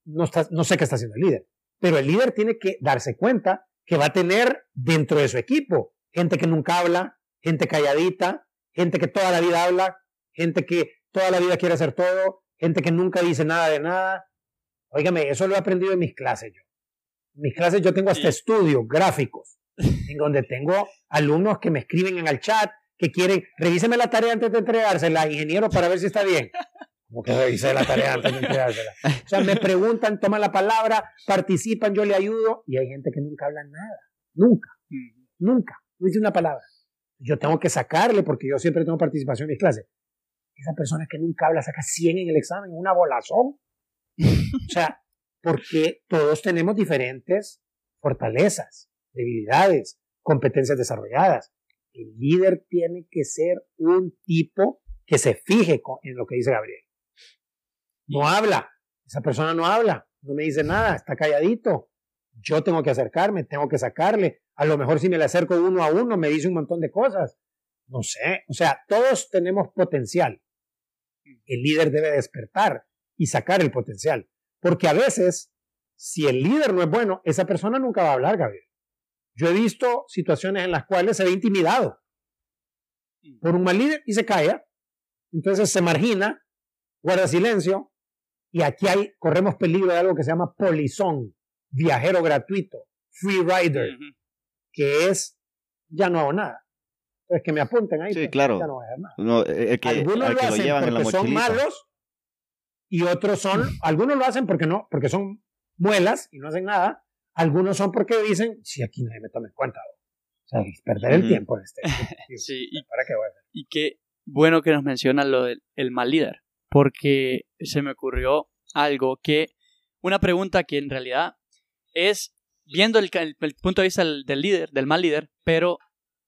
Speaker 3: no, está, no sé qué está haciendo el líder. Pero el líder tiene que darse cuenta que va a tener dentro de su equipo gente que nunca habla, gente calladita, gente que toda la vida habla, gente que toda la vida quiere hacer todo, gente que nunca dice nada de nada. Óigame, eso lo he aprendido en mis clases yo. En mis clases yo tengo hasta estudios gráficos, en donde tengo alumnos que me escriben en el chat que quieren, revíseme la tarea antes de entregársela, ingeniero, para ver si está bien. Como que revise la tarea antes de entregársela. O sea, me preguntan, toman la palabra, participan, yo le ayudo, y hay gente que nunca habla nada. Nunca. Nunca. No dice una palabra. Yo tengo que sacarle, porque yo siempre tengo participación en mis clases. Esa persona que nunca habla saca 100 en el examen, una bolazón. O sea, porque todos tenemos diferentes fortalezas, debilidades, competencias desarrolladas. El líder tiene que ser un tipo que se fije en lo que dice Gabriel. No habla, esa persona no habla, no me dice nada, está calladito. Yo tengo que acercarme, tengo que sacarle. A lo mejor si me le acerco uno a uno me dice un montón de cosas. No sé, o sea, todos tenemos potencial. El líder debe despertar y sacar el potencial. Porque a veces, si el líder no es bueno, esa persona nunca va a hablar, Gabriel. Yo he visto situaciones en las cuales se ve intimidado por un mal líder y se calla. Entonces se margina, guarda silencio y aquí hay, corremos peligro de algo que se llama polizón, viajero gratuito, free rider, que es ya no hago nada. Entonces que me apunten ahí.
Speaker 2: Sí,
Speaker 3: pues,
Speaker 2: claro.
Speaker 3: ya no voy a hacer nada.
Speaker 2: No, eh, el que,
Speaker 3: algunos
Speaker 2: al
Speaker 3: lo
Speaker 2: que lo
Speaker 3: hacen
Speaker 2: llevan en la
Speaker 3: porque son malos y otros son, algunos lo hacen porque no, porque son muelas y no hacen nada. Algunos son porque dicen, si aquí nadie me toma en cuenta. O sea, es perder el tiempo en este. [LAUGHS]
Speaker 1: Sí, y,
Speaker 3: ¿Para qué voy a
Speaker 1: y qué bueno que nos menciona lo del el mal líder, porque se me ocurrió algo que, una pregunta que en realidad es viendo el, el- el punto de vista del, del líder, del mal líder, pero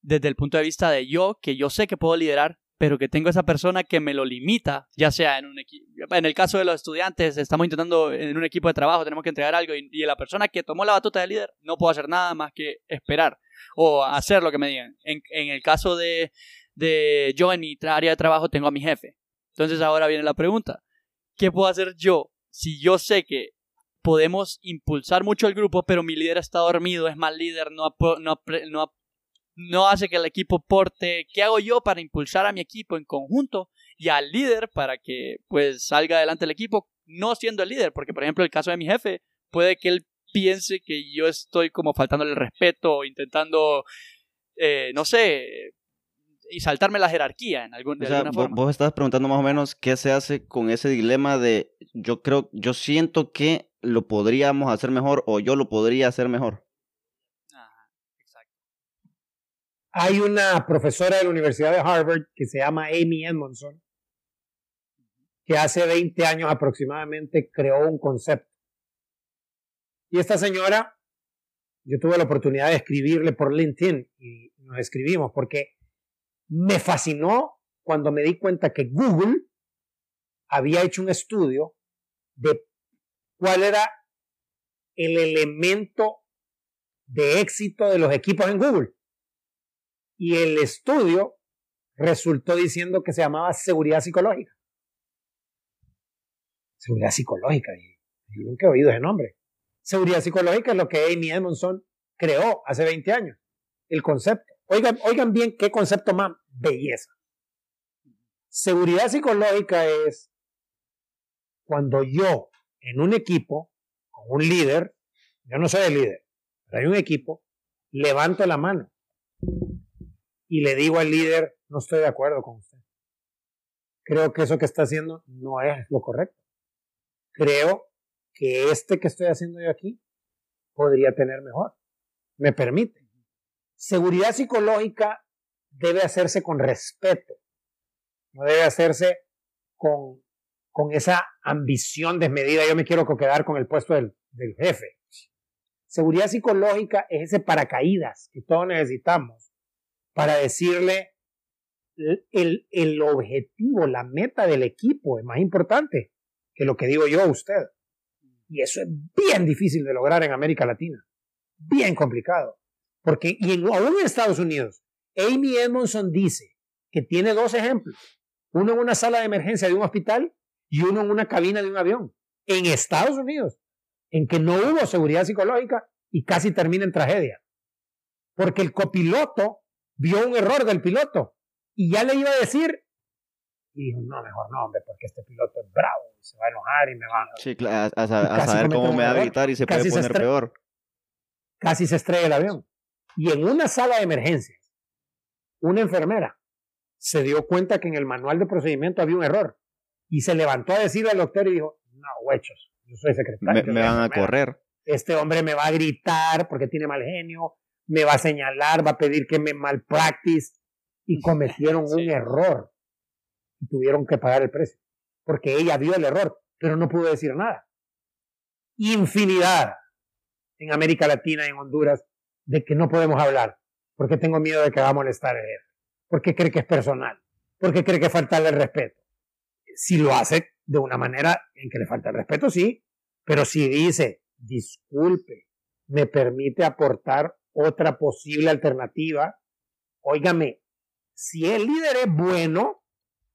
Speaker 1: desde el punto de vista de yo, que yo sé que puedo liderar, pero que tengo esa persona que me lo limita, ya sea en un equipo, en el caso de los estudiantes, estamos intentando en un equipo de trabajo, tenemos que entregar algo y, la persona que tomó la batuta de líder no puedo hacer nada más que esperar o hacer lo que me digan. En, el caso de, de yo en mi área de trabajo tengo a mi jefe. Entonces ahora viene la pregunta, ¿qué puedo hacer yo si yo sé que podemos impulsar mucho el grupo, pero mi líder está dormido, es mal líder, no, apo- no, apre- no, ap- no hace que el equipo porte? ¿Qué hago yo para impulsar a mi equipo en conjunto y al líder para que pues salga adelante el equipo, no siendo el líder? Porque por ejemplo el caso de mi jefe, puede que él piense que yo estoy como faltándole el respeto o intentando, eh, no sé, y saltarme la jerarquía en algún, de
Speaker 2: O sea,
Speaker 1: alguna forma.
Speaker 2: vos estabas preguntando más o menos qué se hace con ese dilema de yo creo, yo siento que lo podríamos hacer mejor o yo lo podría hacer mejor.
Speaker 1: Ajá, exacto.
Speaker 3: Hay una profesora de la Universidad de Harvard que se llama Amy Edmondson, que hace 20 años aproximadamente creó un concepto. Y esta señora, yo tuve la oportunidad de escribirle por LinkedIn y nos escribimos porque me fascinó cuando me di cuenta que Google había hecho un estudio de cuál era el elemento de éxito de los equipos en Google. Y el estudio resultó diciendo que se llamaba seguridad psicológica. Seguridad psicológica, yo nunca he oído ese nombre. Seguridad psicológica es lo que Amy Edmondson creó hace 20 años. El concepto. Oigan, oigan bien qué concepto más belleza. Seguridad psicológica es cuando yo en un equipo, con un líder, yo no soy el líder, pero hay un equipo, levanto la mano y le digo al líder, no estoy de acuerdo con usted. Creo que eso que está haciendo no es lo correcto. Creo que este que estoy haciendo yo aquí podría tener mejor. Me permite. Seguridad psicológica debe hacerse con respeto. No debe hacerse con, con esa ambición desmedida. Yo me quiero quedar con el puesto del, del jefe. Seguridad psicológica es ese paracaídas que todos necesitamos para decirle el, el, objetivo, la meta del equipo es más importante que lo que digo yo a usted. Y eso es bien difícil de lograr en América Latina. Bien complicado. Porque, y en, aún en Estados Unidos, Amy Edmondson dice que tiene dos ejemplos. Uno en una sala de emergencia de un hospital y uno en una cabina de un avión. En Estados Unidos, en que no hubo seguridad psicológica y casi termina en tragedia. Porque el copiloto vio un error del piloto y ya le iba a decir, y dijo, no, mejor no, hombre, porque este piloto es bravo, y se va a enojar y me va a...
Speaker 2: Sí, a, saber cómo me va a gritar y se puede poner peor.
Speaker 3: Casi se estrella el avión. Y en una sala de emergencias, una enfermera se dio cuenta que en el manual de procedimiento había un error y se levantó a decirle al doctor y dijo, no, huechos, yo soy secretario.
Speaker 2: Me, van a correr.
Speaker 3: Este hombre me va a gritar porque tiene mal genio, me va a señalar, va a pedir que me malpractice. Y [LAUGHS] cometieron un error. Y tuvieron que pagar el precio. Porque ella vio el error, pero no pudo decir nada. Infinidad en América Latina y en Honduras de que no podemos hablar. Porque tengo miedo de que va a molestar a él, porque cree que es personal, porque cree que faltarle el respeto. Si lo hace de una manera en que le falta el respeto, sí, pero si dice, disculpe, me permite aportar otra posible alternativa, óigame, si el líder es bueno,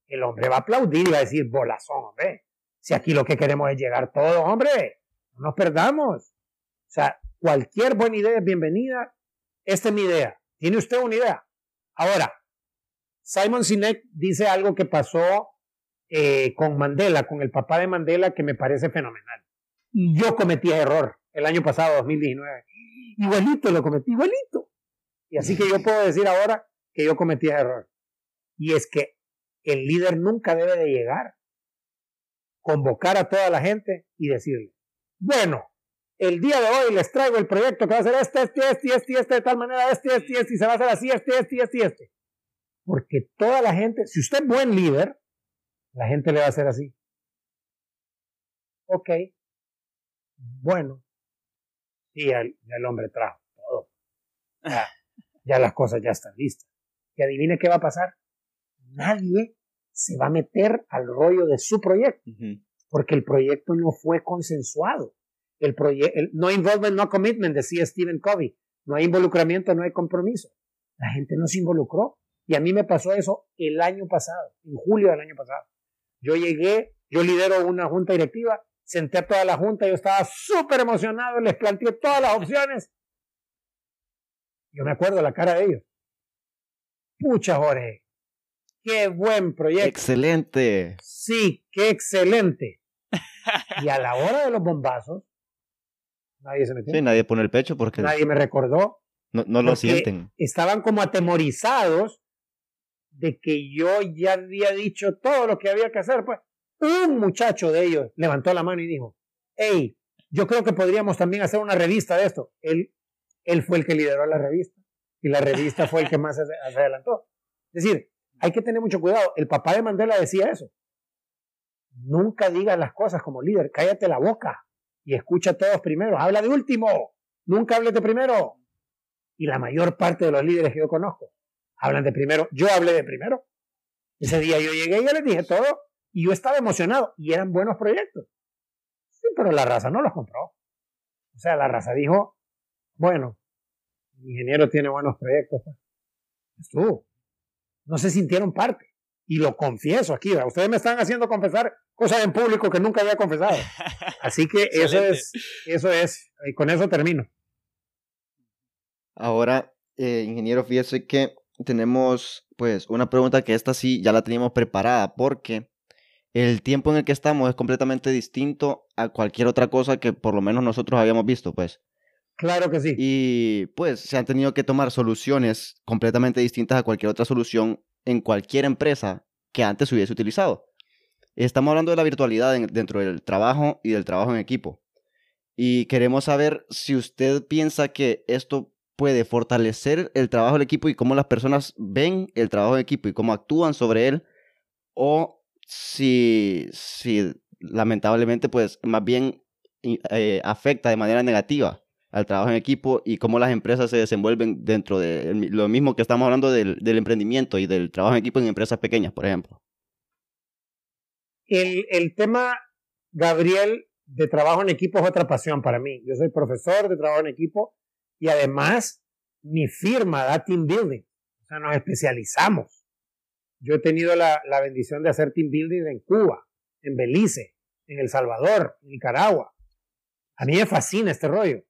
Speaker 3: el hombre va a aplaudir y va a decir, bolazón, hombre. Si aquí lo que queremos es llegar todos, hombre, no nos perdamos. O sea, cualquier buena idea es bienvenida. Esta es mi idea. ¿Tiene usted una idea? Ahora, Simon Sinek dice algo que pasó eh, con Mandela, con el papá de Mandela, que me parece fenomenal. Yo cometí error el año pasado, 2019. Igualito lo cometí, igualito. Y así que yo puedo decir ahora que yo cometí error. Y es que el líder nunca debe de llegar, convocar a toda la gente y decirle, bueno, el día de hoy les traigo el proyecto que va a ser este, este, este, este, este, de tal manera, este, este, este, y se va a hacer así, este, este, este, este. Porque toda la gente, si usted es buen líder, la gente le va a hacer así. Ok. Bueno. Y el, el hombre trajo todo. Ya, ya las cosas ya están listas. Y adivine qué va a pasar. Nadie se va a meter al rollo de su proyecto. Porque el proyecto no fue consensuado. El proyecto, no involvement, no commitment, decía Stephen Covey. No hay involucramiento, no hay compromiso. La gente no se involucró. Y a mí me pasó eso el año pasado, en julio del año pasado. Yo llegué, yo lidero una junta directiva, senté a toda la junta, yo estaba súper emocionado, les planteé todas las opciones. Yo me acuerdo la cara de ellos. Pucha, Jorge, qué buen proyecto.
Speaker 2: Excelente.
Speaker 3: Sí, qué excelente. Y a la hora de los bombazos, nadie se metió.
Speaker 2: Sí, nadie pone el pecho porque...
Speaker 3: Nadie me recordó.
Speaker 2: No, no lo sienten.
Speaker 3: Estaban como atemorizados de que yo ya había dicho todo lo que había que hacer, pues un muchacho de ellos levantó la mano y dijo, hey, yo creo que podríamos también hacer una revista de esto. Él, él fue el que lideró la revista y la revista fue el que más se, [LAUGHS] adelantó. Es decir, hay que tener mucho cuidado. El papá de Mandela decía eso. Nunca digas las cosas como líder, cállate la boca y escucha a todos primero. Habla de último, nunca hables de primero. Y la mayor parte de los líderes que yo conozco hablan de primero. Yo hablé de primero. Ese día yo llegué y ya les dije todo y yo estaba emocionado y eran buenos proyectos. Sí, pero la raza no los compró. O sea, la raza dijo, bueno, el ingeniero tiene buenos proyectos. Pues. Estuvo. No se sintieron parte. Y lo confieso aquí. Ustedes me están haciendo confesar cosas en público que nunca había confesado. [LAUGHS] Así que eso es, eso es, y con eso termino.
Speaker 2: Ahora, eh, ingeniero, fíjese que tenemos pues una pregunta que esta sí ya la teníamos preparada porque el tiempo en el que estamos es completamente distinto a cualquier otra cosa que por lo menos nosotros habíamos visto, pues.
Speaker 3: Claro que sí.
Speaker 2: Y pues se han tenido que tomar soluciones completamente distintas a cualquier otra solución en cualquier empresa que antes hubiese utilizado. Estamos hablando de la virtualidad dentro del trabajo y del trabajo en equipo. Y queremos saber si usted piensa que esto puede fortalecer el trabajo del equipo y cómo las personas ven el trabajo en equipo y cómo actúan sobre él, o si, si lamentablemente, pues más bien eh, afecta de manera negativa al trabajo en equipo y cómo las empresas se desenvuelven dentro de lo mismo que estamos hablando del, del emprendimiento y del trabajo en equipo en empresas pequeñas, por ejemplo.
Speaker 3: El, el tema, Gabriel, de trabajo en equipo es otra pasión para mí. Yo soy profesor de trabajo en equipo y además mi firma da team building. O sea, nos especializamos. Yo he tenido la, la bendición de hacer team building en Cuba, en Belice, en El Salvador, en Nicaragua. A mí me fascina este rollo.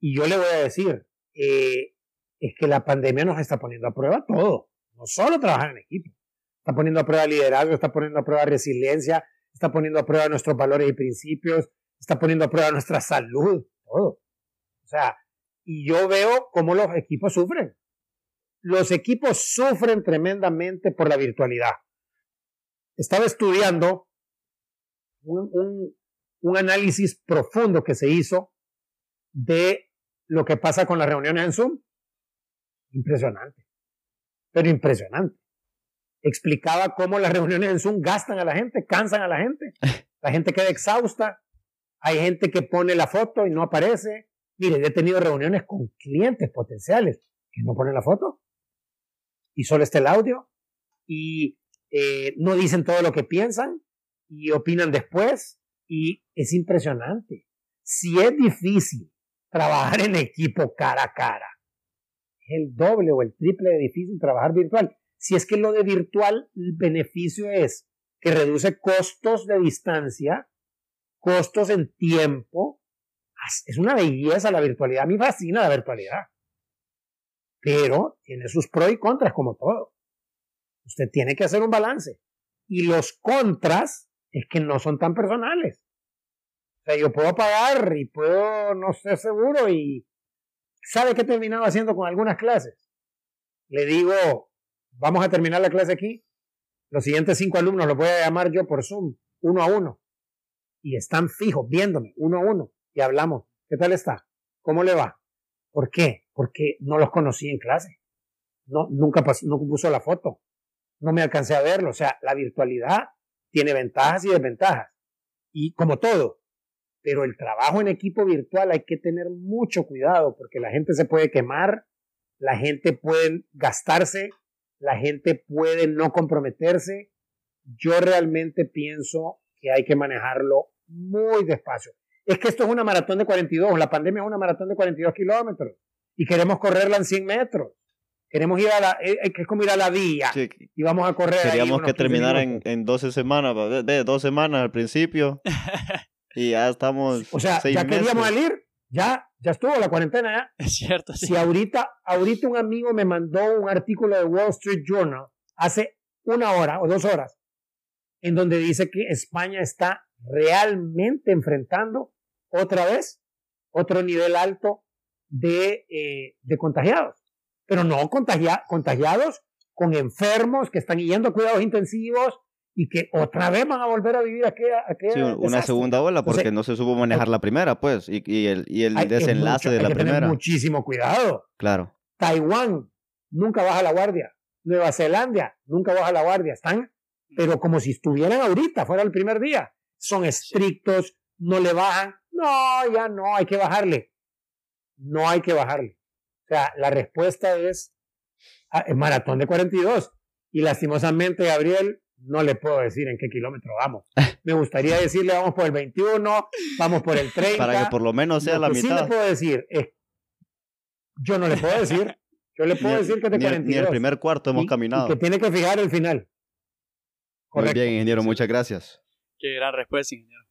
Speaker 3: Y yo le voy a decir, eh, es que la pandemia nos está poniendo a prueba todo, no solo trabajar en equipo. Está poniendo a prueba liderazgo, está poniendo a prueba resiliencia, está poniendo a prueba nuestros valores y principios, está poniendo a prueba nuestra salud, todo. O sea, y yo veo cómo los equipos sufren. Los equipos sufren tremendamente por la virtualidad. Estaba estudiando un, un, un análisis profundo que se hizo de lo que pasa con las reuniones en Zoom. Impresionante. Pero impresionante. Explicaba cómo las reuniones en Zoom gastan a la gente, cansan a la gente. [LAUGHS] La gente queda exhausta. Hay gente que pone la foto y no aparece. Mire, he tenido reuniones con clientes potenciales que no ponen la foto y solo está el audio y eh, no dicen todo lo que piensan y opinan después y es impresionante. Si es difícil trabajar en equipo cara a cara, es el doble o el triple de difícil trabajar virtual. Si es que lo de virtual, el beneficio es que reduce costos de distancia, costos en tiempo. Es una belleza la virtualidad. A mí fascina la virtualidad. Pero tiene sus pros y contras como todo. Usted tiene que hacer un balance. Y los contras es que no son tan personales. O sea, yo puedo pagar y puedo no ser seguro y ¿sabe qué he terminado haciendo con algunas clases? Le digo, vamos a terminar la clase aquí. Los siguientes cinco alumnos los voy a llamar yo por Zoom, uno a uno. Y están fijos, viéndome, uno a uno. Y hablamos. ¿Qué tal está? ¿Cómo le va? ¿Por qué? Porque no los conocí en clase. No, nunca, nunca puso la foto. No me alcancé a verlo. O sea, la virtualidad tiene ventajas y desventajas. Y como todo, pero el trabajo en equipo virtual hay que tener mucho cuidado porque la gente se puede quemar, la gente puede gastarse, la gente puede no comprometerse. Yo realmente pienso que hay que manejarlo muy despacio. Es que esto es una maratón de 42, la pandemia es una maratón de 42 kilómetros y queremos correrla en 100 metros. Queremos ir a la, eh, es como ir a la vía y vamos a correr.
Speaker 2: Queríamos que terminara en, en 12 semanas, de, dos semanas al principio. [LAUGHS] y ya estamos.
Speaker 3: O sea, ya queríamos salir, ya, ya estuvo la cuarentena ya.
Speaker 1: Es cierto.
Speaker 3: Si ahorita, ahorita un amigo me mandó un artículo de Wall Street Journal hace una hora o dos horas, en donde dice que España está realmente enfrentando otra vez otro nivel alto de, eh, de contagiados pero no contagiados con enfermos que están yendo a cuidados intensivos y que otra vez van a volver a vivir aquella, sí,
Speaker 2: una segunda ola porque no se supo manejar la primera, pues, y, y el, y el desenlace de la hay que primera. Tener
Speaker 3: muchísimo cuidado.
Speaker 2: Claro.
Speaker 3: Taiwán nunca baja la guardia. Nueva Zelanda nunca baja la guardia. Están, pero como si estuvieran ahorita, fuera el primer día. Son estrictos, no le bajan. No, ya no, hay que bajarle. No hay que bajarle. O sea, la respuesta es ah, maratón de 42. Y lastimosamente, Gabriel, no le puedo decir en qué kilómetro vamos. [LAUGHS] Me gustaría decirle vamos por el 21, vamos por el 30.
Speaker 2: Para que por lo menos sea la mitad. Sí
Speaker 3: le puedo decir yo no le puedo decir, yo le [LAUGHS] puedo decir que es de 42.
Speaker 2: Ni el primer cuarto hemos caminado.
Speaker 3: que tiene que fijar el final.
Speaker 2: Muy bien, ingeniero, muchas gracias.
Speaker 1: Qué gran respuesta, ingeniero.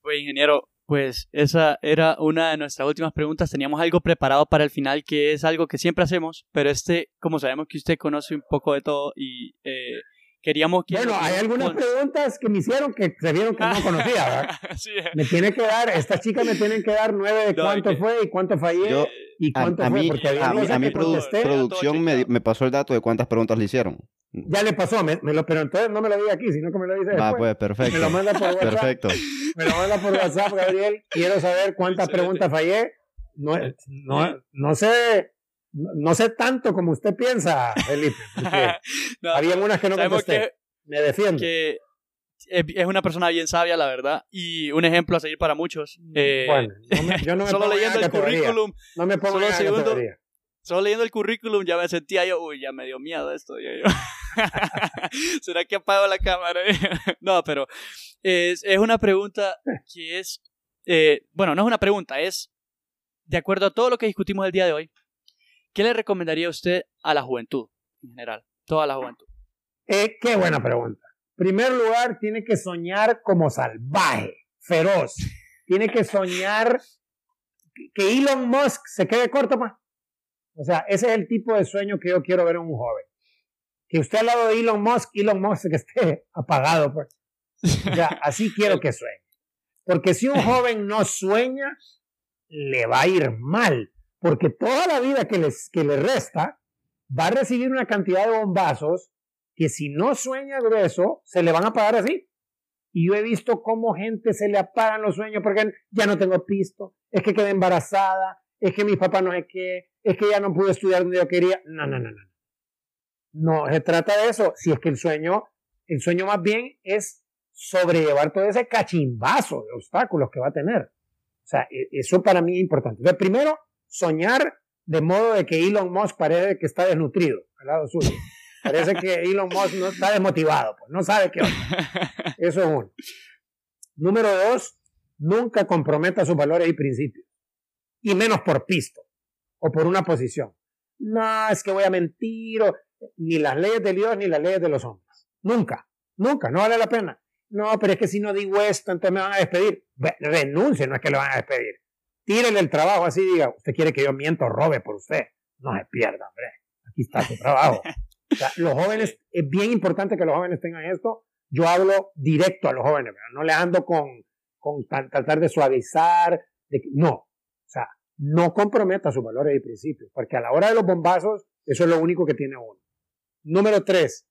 Speaker 1: Pues, ingeniero, pues esa era una de nuestras últimas preguntas. Teníamos algo preparado para el final, que es algo que siempre hacemos, pero este, como sabemos que usted conoce un poco de todo y eh, queríamos que...
Speaker 3: Bueno, hay algunas preguntas que me hicieron que se vieron que no [LAUGHS] conocía, ¿verdad? sí, me tiene que dar, estas chicas me tienen que dar nueve de cuánto fue y cuánto fallé y cuánto
Speaker 2: a,
Speaker 3: fue.
Speaker 2: Mí, porque a, mí, a mi producción me, me pasó el dato de cuántas preguntas le hicieron.
Speaker 3: Ya le pasó, me, lo, pero entonces no me lo diga aquí, sino que me lo dice
Speaker 2: Ah, pues, perfecto.
Speaker 3: Me lo manda por WhatsApp.
Speaker 2: Perfecto.
Speaker 3: Me lo manda por WhatsApp, Gabriel. Quiero saber cuántas preguntas fallé. No, no, no sé, no sé tanto como usted piensa, Felipe. [LAUGHS] no, había unas que no contesté. me defiendo.
Speaker 1: Que es una persona bien sabia, la verdad, y un ejemplo a seguir para muchos. Eh,
Speaker 3: bueno, yo no me [LAUGHS]
Speaker 1: solo leyendo el currículum,
Speaker 3: no me pongo en esa categoría
Speaker 1: Solo leyendo el currículum ya me sentía yo, uy, ya me dio miedo esto. Yo, yo. [LAUGHS] ¿Será que apago la cámara? no, pero es, es, una pregunta que es, eh, bueno, no es una pregunta, es, de acuerdo a todo lo que discutimos el día de hoy, ¿qué le recomendaría usted a la juventud en general? Toda la juventud.
Speaker 3: Eh, qué buena pregunta. En primer lugar, tiene que soñar como salvaje, feroz. Tiene que soñar que Elon Musk se quede corto, más. O sea, ese es el tipo de sueño que yo quiero ver en un joven. Que usted al lado de Elon Musk, Elon Musk que [LAUGHS] esté apagado, pues. O sea, así quiero que sueñe. Porque si un [LAUGHS] joven no sueña, le va a ir mal. Porque toda la vida que, les, que le resta va a recibir una cantidad de bombazos que si no sueña grueso, se le van a apagar así. Y yo he visto cómo gente se le apagan los sueños porque ya no tengo pisto, es que quedé embarazada, es que mi papá no sé qué, es que ya no pude estudiar donde yo quería. No, no, no, no. No se trata de eso. Si es que el sueño, el sueño más bien es sobrellevar todo ese cachimbazo de obstáculos que va a tener. O sea, e, eso para mí es importante. Entonces, primero, soñar de modo de que Elon Musk parece que está desnutrido al lado suyo. Parece que [LAUGHS] Elon Musk no está desmotivado, pues no sabe qué onda. Eso es uno. Número dos, nunca comprometa sus valores y principios. Y menos por pisto o por una posición. No, es que voy a mentir, o, ni las leyes de Dios ni las leyes de los hombres. Nunca, nunca, no vale la pena. No, pero es que si no digo esto, entonces me van a despedir. Renuncie, no es que lo van a despedir. Tírele el trabajo así, diga, usted quiere que yo miento o robe por usted. No se pierda, hombre. Aquí está su trabajo. los jóvenes, [LAUGHS] es bien importante que los jóvenes tengan esto. Yo hablo directo a los jóvenes, no le ando con, con tratar de suavizar, de, no. O sea, no comprometa sus valores y principios, porque a la hora de los bombazos, eso es lo único que tiene uno. Número tres,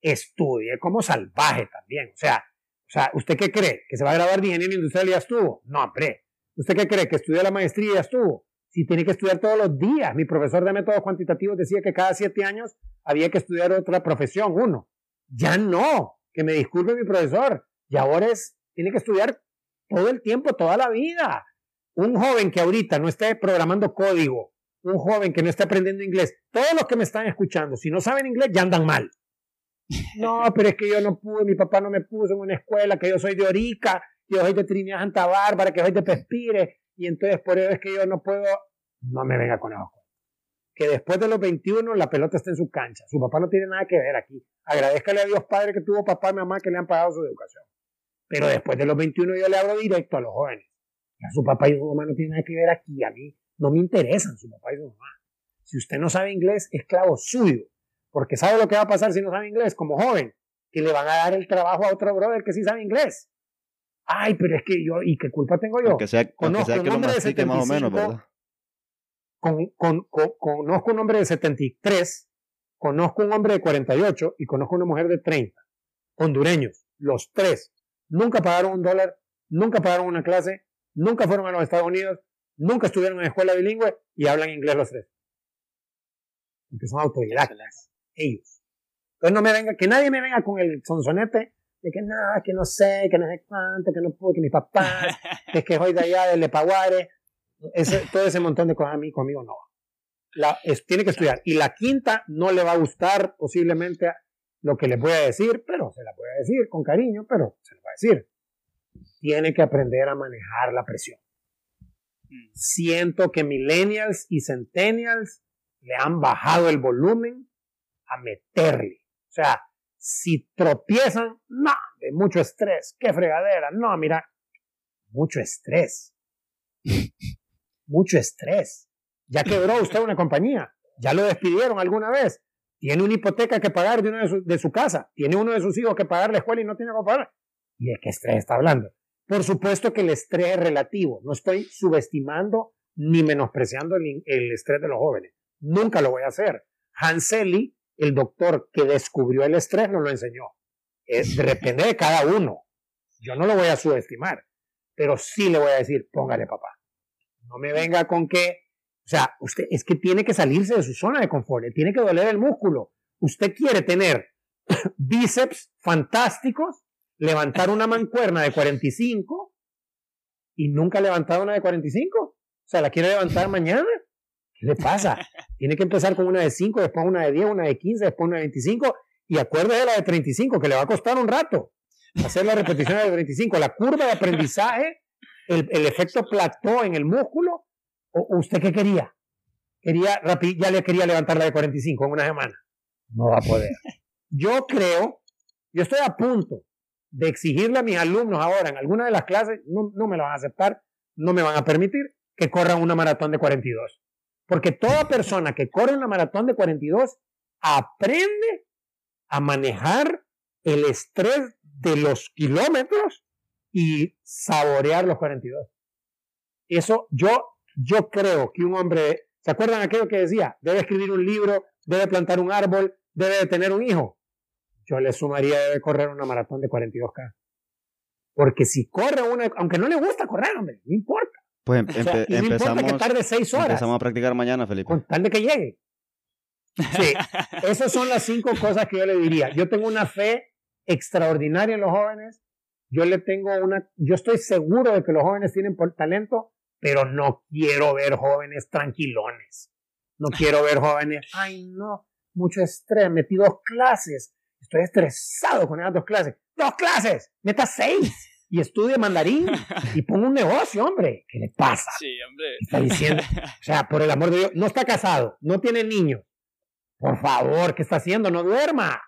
Speaker 3: estudie como salvaje también. O sea, o sea, ¿usted qué cree? ¿Que se va a grabar bien en industrial y ya estuvo? No, hombre. ¿Usted qué cree? ¿Que estudia la maestría y ya estuvo? Si tiene que estudiar todos los días. Mi profesor de métodos cuantitativos decía que cada siete años había que estudiar otra profesión, uno. Ya no, que me disculpe mi profesor. Y ahora es, tiene que estudiar todo el tiempo, toda la vida. Un joven que ahorita no esté programando código, un joven que no esté aprendiendo inglés, todos los que me están escuchando, si no saben inglés, ya andan mal. [LAUGHS] No, pero es que yo no pude, mi papá no me puso en una escuela, que yo soy de Orica, que soy de Trinidad Santa Bárbara, que soy de Pespire, y entonces por eso es que yo no puedo, no me venga con eso. Que después de los 21 la pelota está en su cancha. Su papá no tiene nada que ver aquí. Agradezcale a Dios Padre que tuvo papá y mamá que le han pagado su educación. Pero después de los 21 yo le hablo directo a los jóvenes. A su papá y su mamá no tienen nada que ver aquí. A mí no me interesan su papá y su mamá. Si usted no sabe inglés, esclavo suyo. Porque sabe lo que va a pasar si no sabe inglés como joven. Que le van a dar el trabajo a otro brother que sí sabe inglés. Ay, pero es que yo, ¿y qué culpa tengo yo?
Speaker 2: Que sea, conozco que un hombre de 75, más o menos, ¿verdad?
Speaker 3: conozco un hombre de 73, conozco un hombre de 48 y conozco una mujer de 30. Hondureños, los tres. Nunca pagaron un dólar, nunca pagaron una clase, nunca fueron a los Estados Unidos, nunca estuvieron en escuela bilingüe y hablan inglés los tres. Porque son autodidactas, ellos. Entonces no me venga, que nadie me venga con el sonsonete de que nada, que no sé, que no sé cuánto, que no puedo, que mi papá, [LAUGHS] que es que soy de allá del Lepaguare. Ese, todo ese montón de cosas a mí conmigo no va. La, tiene que estudiar. Y la quinta no le va a gustar posiblemente lo que le voy a decir, pero se la voy a decir con cariño, pero se lo va a decir. Tiene que aprender a manejar la presión. Mm. Siento que millennials y centennials le han bajado el volumen a meterle. O sea, si tropiezan, no, de mucho estrés, qué fregadera, no, mira, mucho estrés. [LAUGHS] mucho estrés. Ya quebró usted una compañía, ya lo despidieron alguna vez, tiene una hipoteca que pagar de, uno de, su, de su casa, tiene uno de sus hijos que pagar la escuela y no tiene que pagar. ¿Y de qué estrés está hablando? Por supuesto que el estrés es relativo, no estoy subestimando ni menospreciando el, el estrés de los jóvenes, nunca lo voy a hacer. Hanseli el doctor que descubrió el estrés nos lo enseñó. Es, depende de cada uno. Yo no lo voy a subestimar, pero sí le voy a decir, póngale papá. No me venga con que, o sea, usted es que tiene que salirse de su zona de confort, le tiene que doler el músculo. Usted quiere tener [COUGHS] bíceps fantásticos, levantar una mancuerna de 45 y nunca ha levantado una de 45. O sea, la quiere levantar mañana. ¿Qué le pasa? [LAUGHS] Tiene que empezar con una de 5, después una de 10, una de 15, después una de 25 y acuérdese de la de 35, que le va a costar un rato hacer la repetición de 35. La curva de aprendizaje, el, el efecto plató en el músculo, ¿o usted qué quería? Quería, ya le quería levantar la de 45 en una semana. No va a poder. Yo creo, yo estoy a punto de exigirle a mis alumnos ahora en alguna de las clases, no, no me lo van a aceptar, no me van a permitir que corran una maratón de 42. Porque toda persona que corre una maratón de 42 aprende a manejar el estrés de los kilómetros y saborear los 42. Eso yo, yo creo que un hombre, ¿se acuerdan aquello que decía? Debe escribir un libro, debe plantar un árbol, debe tener un hijo. Yo le sumaría, debe correr una maratón de 42K. Porque si corre una, aunque no le gusta correr, hombre, no importa.
Speaker 2: Pues empezamos,
Speaker 3: que tarde seis horas.
Speaker 2: Empezamos a practicar mañana, Felipe.
Speaker 3: Con tal de que llegue. Sí, [LAUGHS] esas son las cinco cosas que yo le diría. Yo tengo una fe extraordinaria en los jóvenes. Yo le tengo una, yo estoy seguro de que los jóvenes tienen talento, pero no quiero ver jóvenes tranquilones. No quiero ver jóvenes, [LAUGHS] ay no, mucho estrés, metí dos clases, estoy estresado con esas dos clases. ¡Dos clases! ¡Meta seis! Y estudie mandarín y [LAUGHS] ponga un negocio, hombre. ¿Qué le pasa?
Speaker 1: Sí, hombre.
Speaker 3: Está diciendo, [LAUGHS] o sea, por el amor de Dios, no está casado, no tiene niños. Por favor, ¿qué está haciendo? No duerma.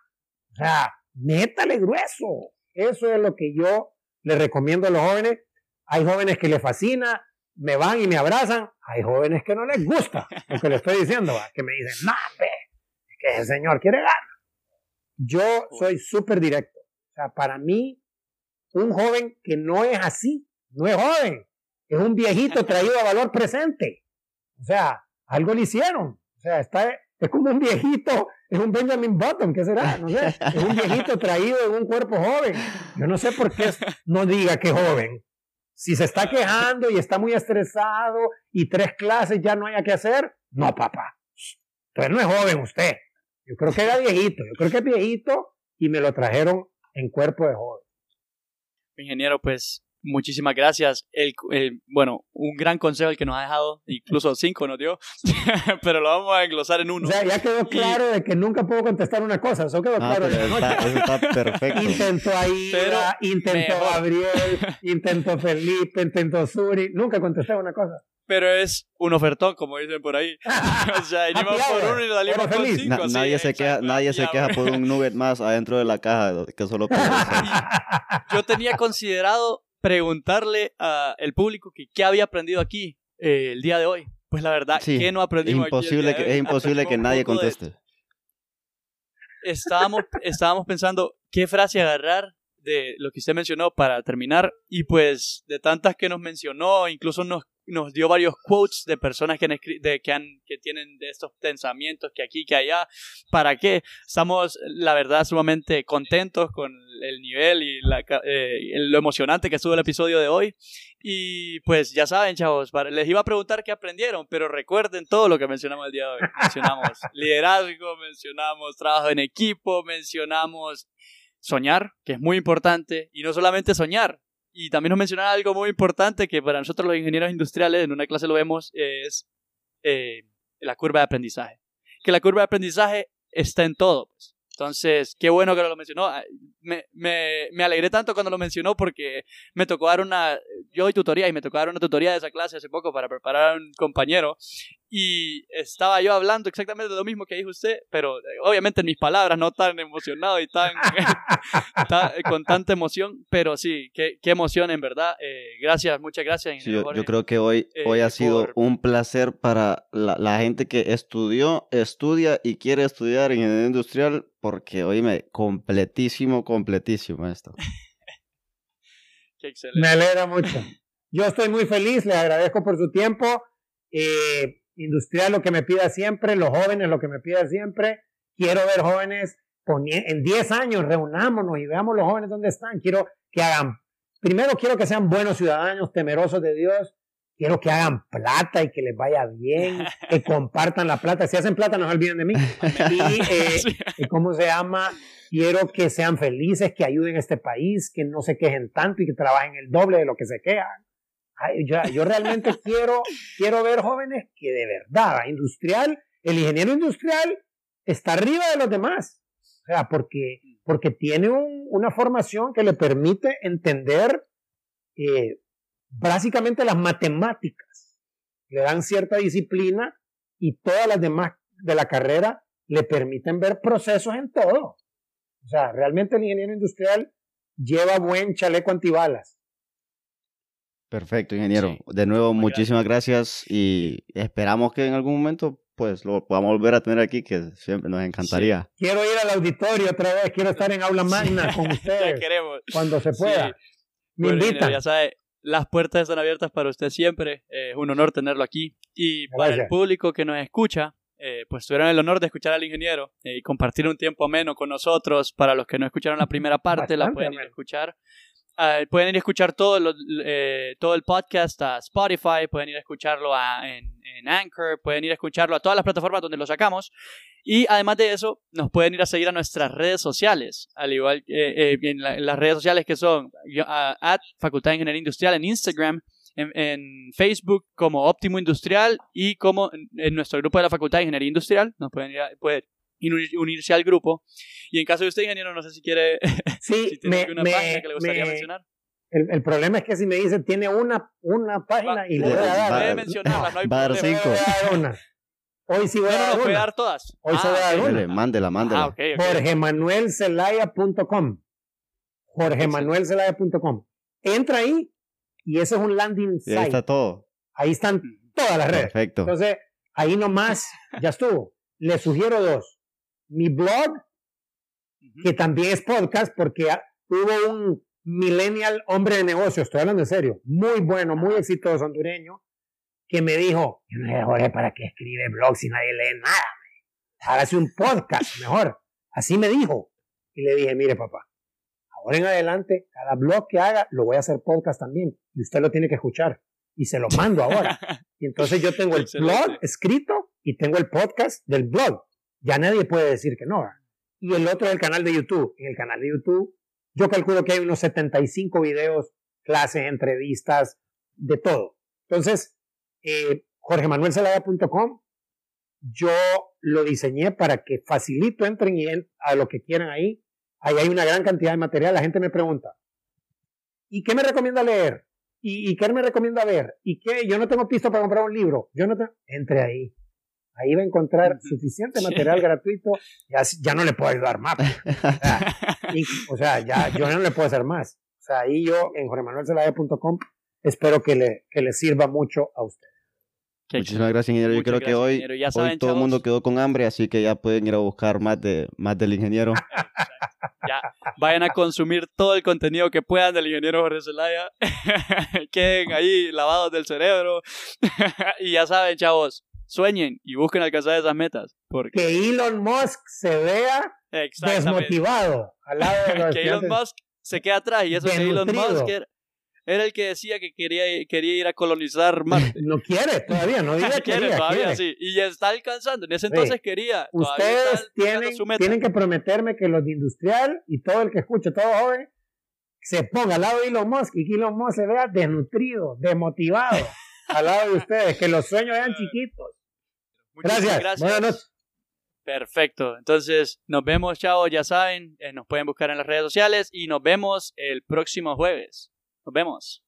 Speaker 3: O sea, métale grueso. Eso es lo que yo le recomiendo a los jóvenes. Hay jóvenes que les fascina, me van y me abrazan. Hay jóvenes que no les gusta lo que le estoy diciendo, que me dicen, no, que ese señor quiere ganar. Yo soy súper directo. O sea, para mí, un joven que no es así, no es joven, es un viejito traído a valor presente. O sea, algo le hicieron. O sea, está, es como un viejito, es un Benjamin Button, ¿qué será? No sé, es un viejito traído en un cuerpo joven. Yo no sé por qué no diga que joven. Si se está quejando y está muy estresado y tres clases ya no haya que hacer, no, papá. Entonces no es joven usted. Yo creo que era viejito, yo creo que es viejito y me lo trajeron en cuerpo de joven.
Speaker 1: Ingeniero, pues muchísimas gracias. El, bueno, un gran consejo el que nos ha dejado, incluso cinco nos dio, [LAUGHS] pero lo vamos a englosar en uno.
Speaker 3: O sea, ya quedó claro de que nunca puedo contestar una cosa, eso quedó ah, claro.
Speaker 2: eso está [LAUGHS] perfecto.
Speaker 3: Intentó Aida, intentó Gabriel, intentó [LAUGHS] Felipe, intentó Suri, nunca contesté una cosa.
Speaker 1: Pero es un ofertón, como dicen por ahí. [LAUGHS] o sea, venimos por uno y salimos con cinco.
Speaker 2: nadie se queja, nadie se queja por un [LAUGHS] nugget más adentro de la caja que solo [LAUGHS]
Speaker 1: Yo tenía considerado preguntarle al público que qué había aprendido aquí eh, el día de hoy. Pues la verdad, ¿qué no aprendimos
Speaker 2: imposible
Speaker 1: aquí
Speaker 2: que, Es imposible que nadie conteste.
Speaker 1: Estábamos, estábamos pensando qué frase agarrar de lo que usted mencionó para terminar y pues de tantas que nos mencionó, incluso nos nos dio varios quotes de personas que, han de, que, han, que tienen de estos pensamientos que aquí, que allá. ¿Para qué? Estamos, la verdad, sumamente contentos con el nivel y la, eh, lo emocionante que estuvo el episodio de hoy. Y pues ya saben, chavos, les iba a preguntar qué aprendieron, pero recuerden todo lo que mencionamos el día de hoy. Mencionamos [LAUGHS] liderazgo, mencionamos trabajo en equipo, mencionamos soñar, que es muy importante, y no solamente soñar, y también nos mencionaba algo muy importante que para nosotros los ingenieros industriales, en una clase lo vemos, es eh, la curva de aprendizaje. Que la curva de aprendizaje está en todo. Pues. Entonces, qué bueno que lo mencionó. Me, me, me, alegré tanto cuando lo mencionó porque me tocó dar una, yo doy tutoría y me tocó dar una tutoría de esa clase hace poco para preparar a un compañero y estaba yo hablando exactamente de lo mismo que dijo usted, pero eh, obviamente en mis palabras, no tan emocionado y tan, [LAUGHS] [LAUGHS] con tanta emoción, pero sí, qué, qué emoción en verdad. Eh, gracias, muchas gracias.
Speaker 2: yo, creo que hoy, hoy ha eh, sido un placer para la, la, gente que estudió, estudia y quiere estudiar ingeniería industrial, porque oíme, completísimo, completísimo esto. [LAUGHS]
Speaker 1: qué excelente.
Speaker 3: Me alegra mucho. Yo estoy muy feliz, le agradezco por su tiempo. Eh, industrial lo que me pida siempre, los jóvenes lo que me pida siempre. Quiero ver jóvenes en 10 años, reunámonos y veamos los jóvenes dónde están. Quiero que hagan, primero quiero que sean buenos ciudadanos, temerosos de Dios. Quiero que hagan plata y que les vaya bien, [LAUGHS] que compartan la plata. Si hacen plata, no se olviden de mí. Y, [LAUGHS] eh, ¿cómo se llama? Quiero que sean felices, que ayuden a este país, que no se quejen tanto y que trabajen el doble de lo que se quejan. yo, yo realmente [LAUGHS] quiero, quiero ver jóvenes que de verdad, industrial, el ingeniero industrial está arriba de los demás. O sea, porque, porque tiene una formación que le permite entender eh, básicamente las matemáticas. Le dan cierta disciplina y todas las demás de la carrera le permiten ver procesos en todo. O sea, realmente el ingeniero industrial lleva buen chaleco antibalas.
Speaker 2: Perfecto, ingeniero. de nuevo, muchísimas gracias. y esperamos que en algún momento pues lo podamos volver a tener aquí, que siempre nos encantaría.
Speaker 3: Quiero ir al auditorio otra vez, quiero estar en aula magna con [LAUGHS] ustedes.
Speaker 1: queremos.
Speaker 3: Cuando se pueda. Me invitan.
Speaker 1: Ya sabe, las puertas están abiertas para usted siempre. es un honor tenerlo aquí. Y para el público que nos escucha, eh, pues tuvieron el honor de escuchar al ingeniero eh, y compartir un tiempo ameno con nosotros. Para los que no escucharon la primera parte, la pueden ir a escuchar. Ah, pueden ir a escuchar todo, eh, todo el podcast a Spotify, pueden ir a escucharlo en, en, Anchor, pueden ir a escucharlo a todas las plataformas donde lo sacamos. Y además de eso, nos pueden ir a seguir a nuestras redes sociales, al igual que en, las redes sociales que son at Facultad de Ingeniería Industrial en Instagram, en, Facebook como Óptimo Industrial y como en, nuestro grupo de la Facultad de Ingeniería Industrial. Nos pueden ir a, unirse al grupo. Y en caso de usted, ingeniero, no sé si quiere. [LAUGHS]
Speaker 3: Sí, tiene una página que le gustaría mencionar. El, el, problema es que si me dice tiene una, una página y le voy a dar.
Speaker 1: Puede mencionarla, no hay
Speaker 2: va
Speaker 1: problema.
Speaker 2: cinco.
Speaker 3: Hoy sí voy a dar
Speaker 1: una. dar todas.
Speaker 3: Hoy se voy a dar
Speaker 2: ah, una. Mándela, mándela. Ah,
Speaker 1: okay,
Speaker 3: okay. JorgeManuelCelaya.com. JorgeManuelCelaya.com. Entra ahí y ese es un landing site.
Speaker 2: ahí está todo.
Speaker 3: Ahí están todas las redes.
Speaker 2: Perfecto.
Speaker 3: Entonces, ahí nomás, ya estuvo. Le sugiero dos. Mi blog, que también es podcast, porque hubo un millennial hombre de negocios, estoy hablando en serio, muy bueno, muy exitoso hondureño, que me dijo, yo no sé, Jorge, ¿para qué escribe blog si nadie lee nada? Hágase un podcast [LAUGHS] mejor. Así me dijo. Y le dije, mire papá, ahora en adelante, cada blog que haga, lo voy a hacer podcast también. Y usted lo tiene que escuchar. Y se lo mando ahora. [LAUGHS] Y entonces yo tengo el blog escrito y tengo el podcast del blog. Ya nadie puede decir que no. Y el otro es el canal de YouTube. En el canal de YouTube, yo calculo que hay unos 75 videos, clases, entrevistas, de todo. Entonces, eh, jorgemanuelcelaya.com, yo lo diseñé para que facilito entren a lo que quieran ahí Ahí hay una gran cantidad de material. La gente me pregunta, ¿y qué me recomienda leer? ¿Y, qué me recomienda ver? ¿Y qué? Yo no tengo pisto para comprar un libro. Yo no Entre ahí. Ahí va a encontrar suficiente material gratuito. Ya, ya no le puedo ayudar más. [LAUGHS] O sea, ya yo no le puedo hacer más. O sea, ahí yo en joremanuelcelaya.com espero que le, que le sirva mucho a usted.
Speaker 2: Muchísimas gracias, ingeniero. Yo creo que hoy, hoy todo el mundo quedó con hambre, así que ya pueden ir a buscar más, de, más del ingeniero. [LAUGHS]
Speaker 1: ya vayan a consumir todo el contenido que puedan del ingeniero Jorge Zelaya. [LAUGHS] Queden ahí lavados del cerebro. y ya saben, chavos, sueñen y busquen alcanzar esas metas. Porque...
Speaker 3: Que Elon Musk se vea desmotivado al lado de [LAUGHS]
Speaker 1: Que Elon Musk se quede atrás y eso que Elon Musk era, el que decía que quería, quería ir a colonizar Marte. [LAUGHS]
Speaker 3: no quiere todavía, no [LAUGHS] diga quiere,
Speaker 1: todavía sí. Y ya está alcanzando. En ese entonces quería.
Speaker 3: Ustedes tienen, tienen que prometerme que los de industrial y todo el que escuche, todo joven, se ponga al lado de Elon Musk y que Elon Musk se vea desnutrido, desmotivado al lado de ustedes, que los sueños sean chiquitos. Gracias. gracias. Buenas noches.
Speaker 1: Perfecto. Entonces, nos vemos, chao. Ya saben, eh, nos pueden buscar en las redes sociales y nos vemos el próximo jueves. Nos vemos.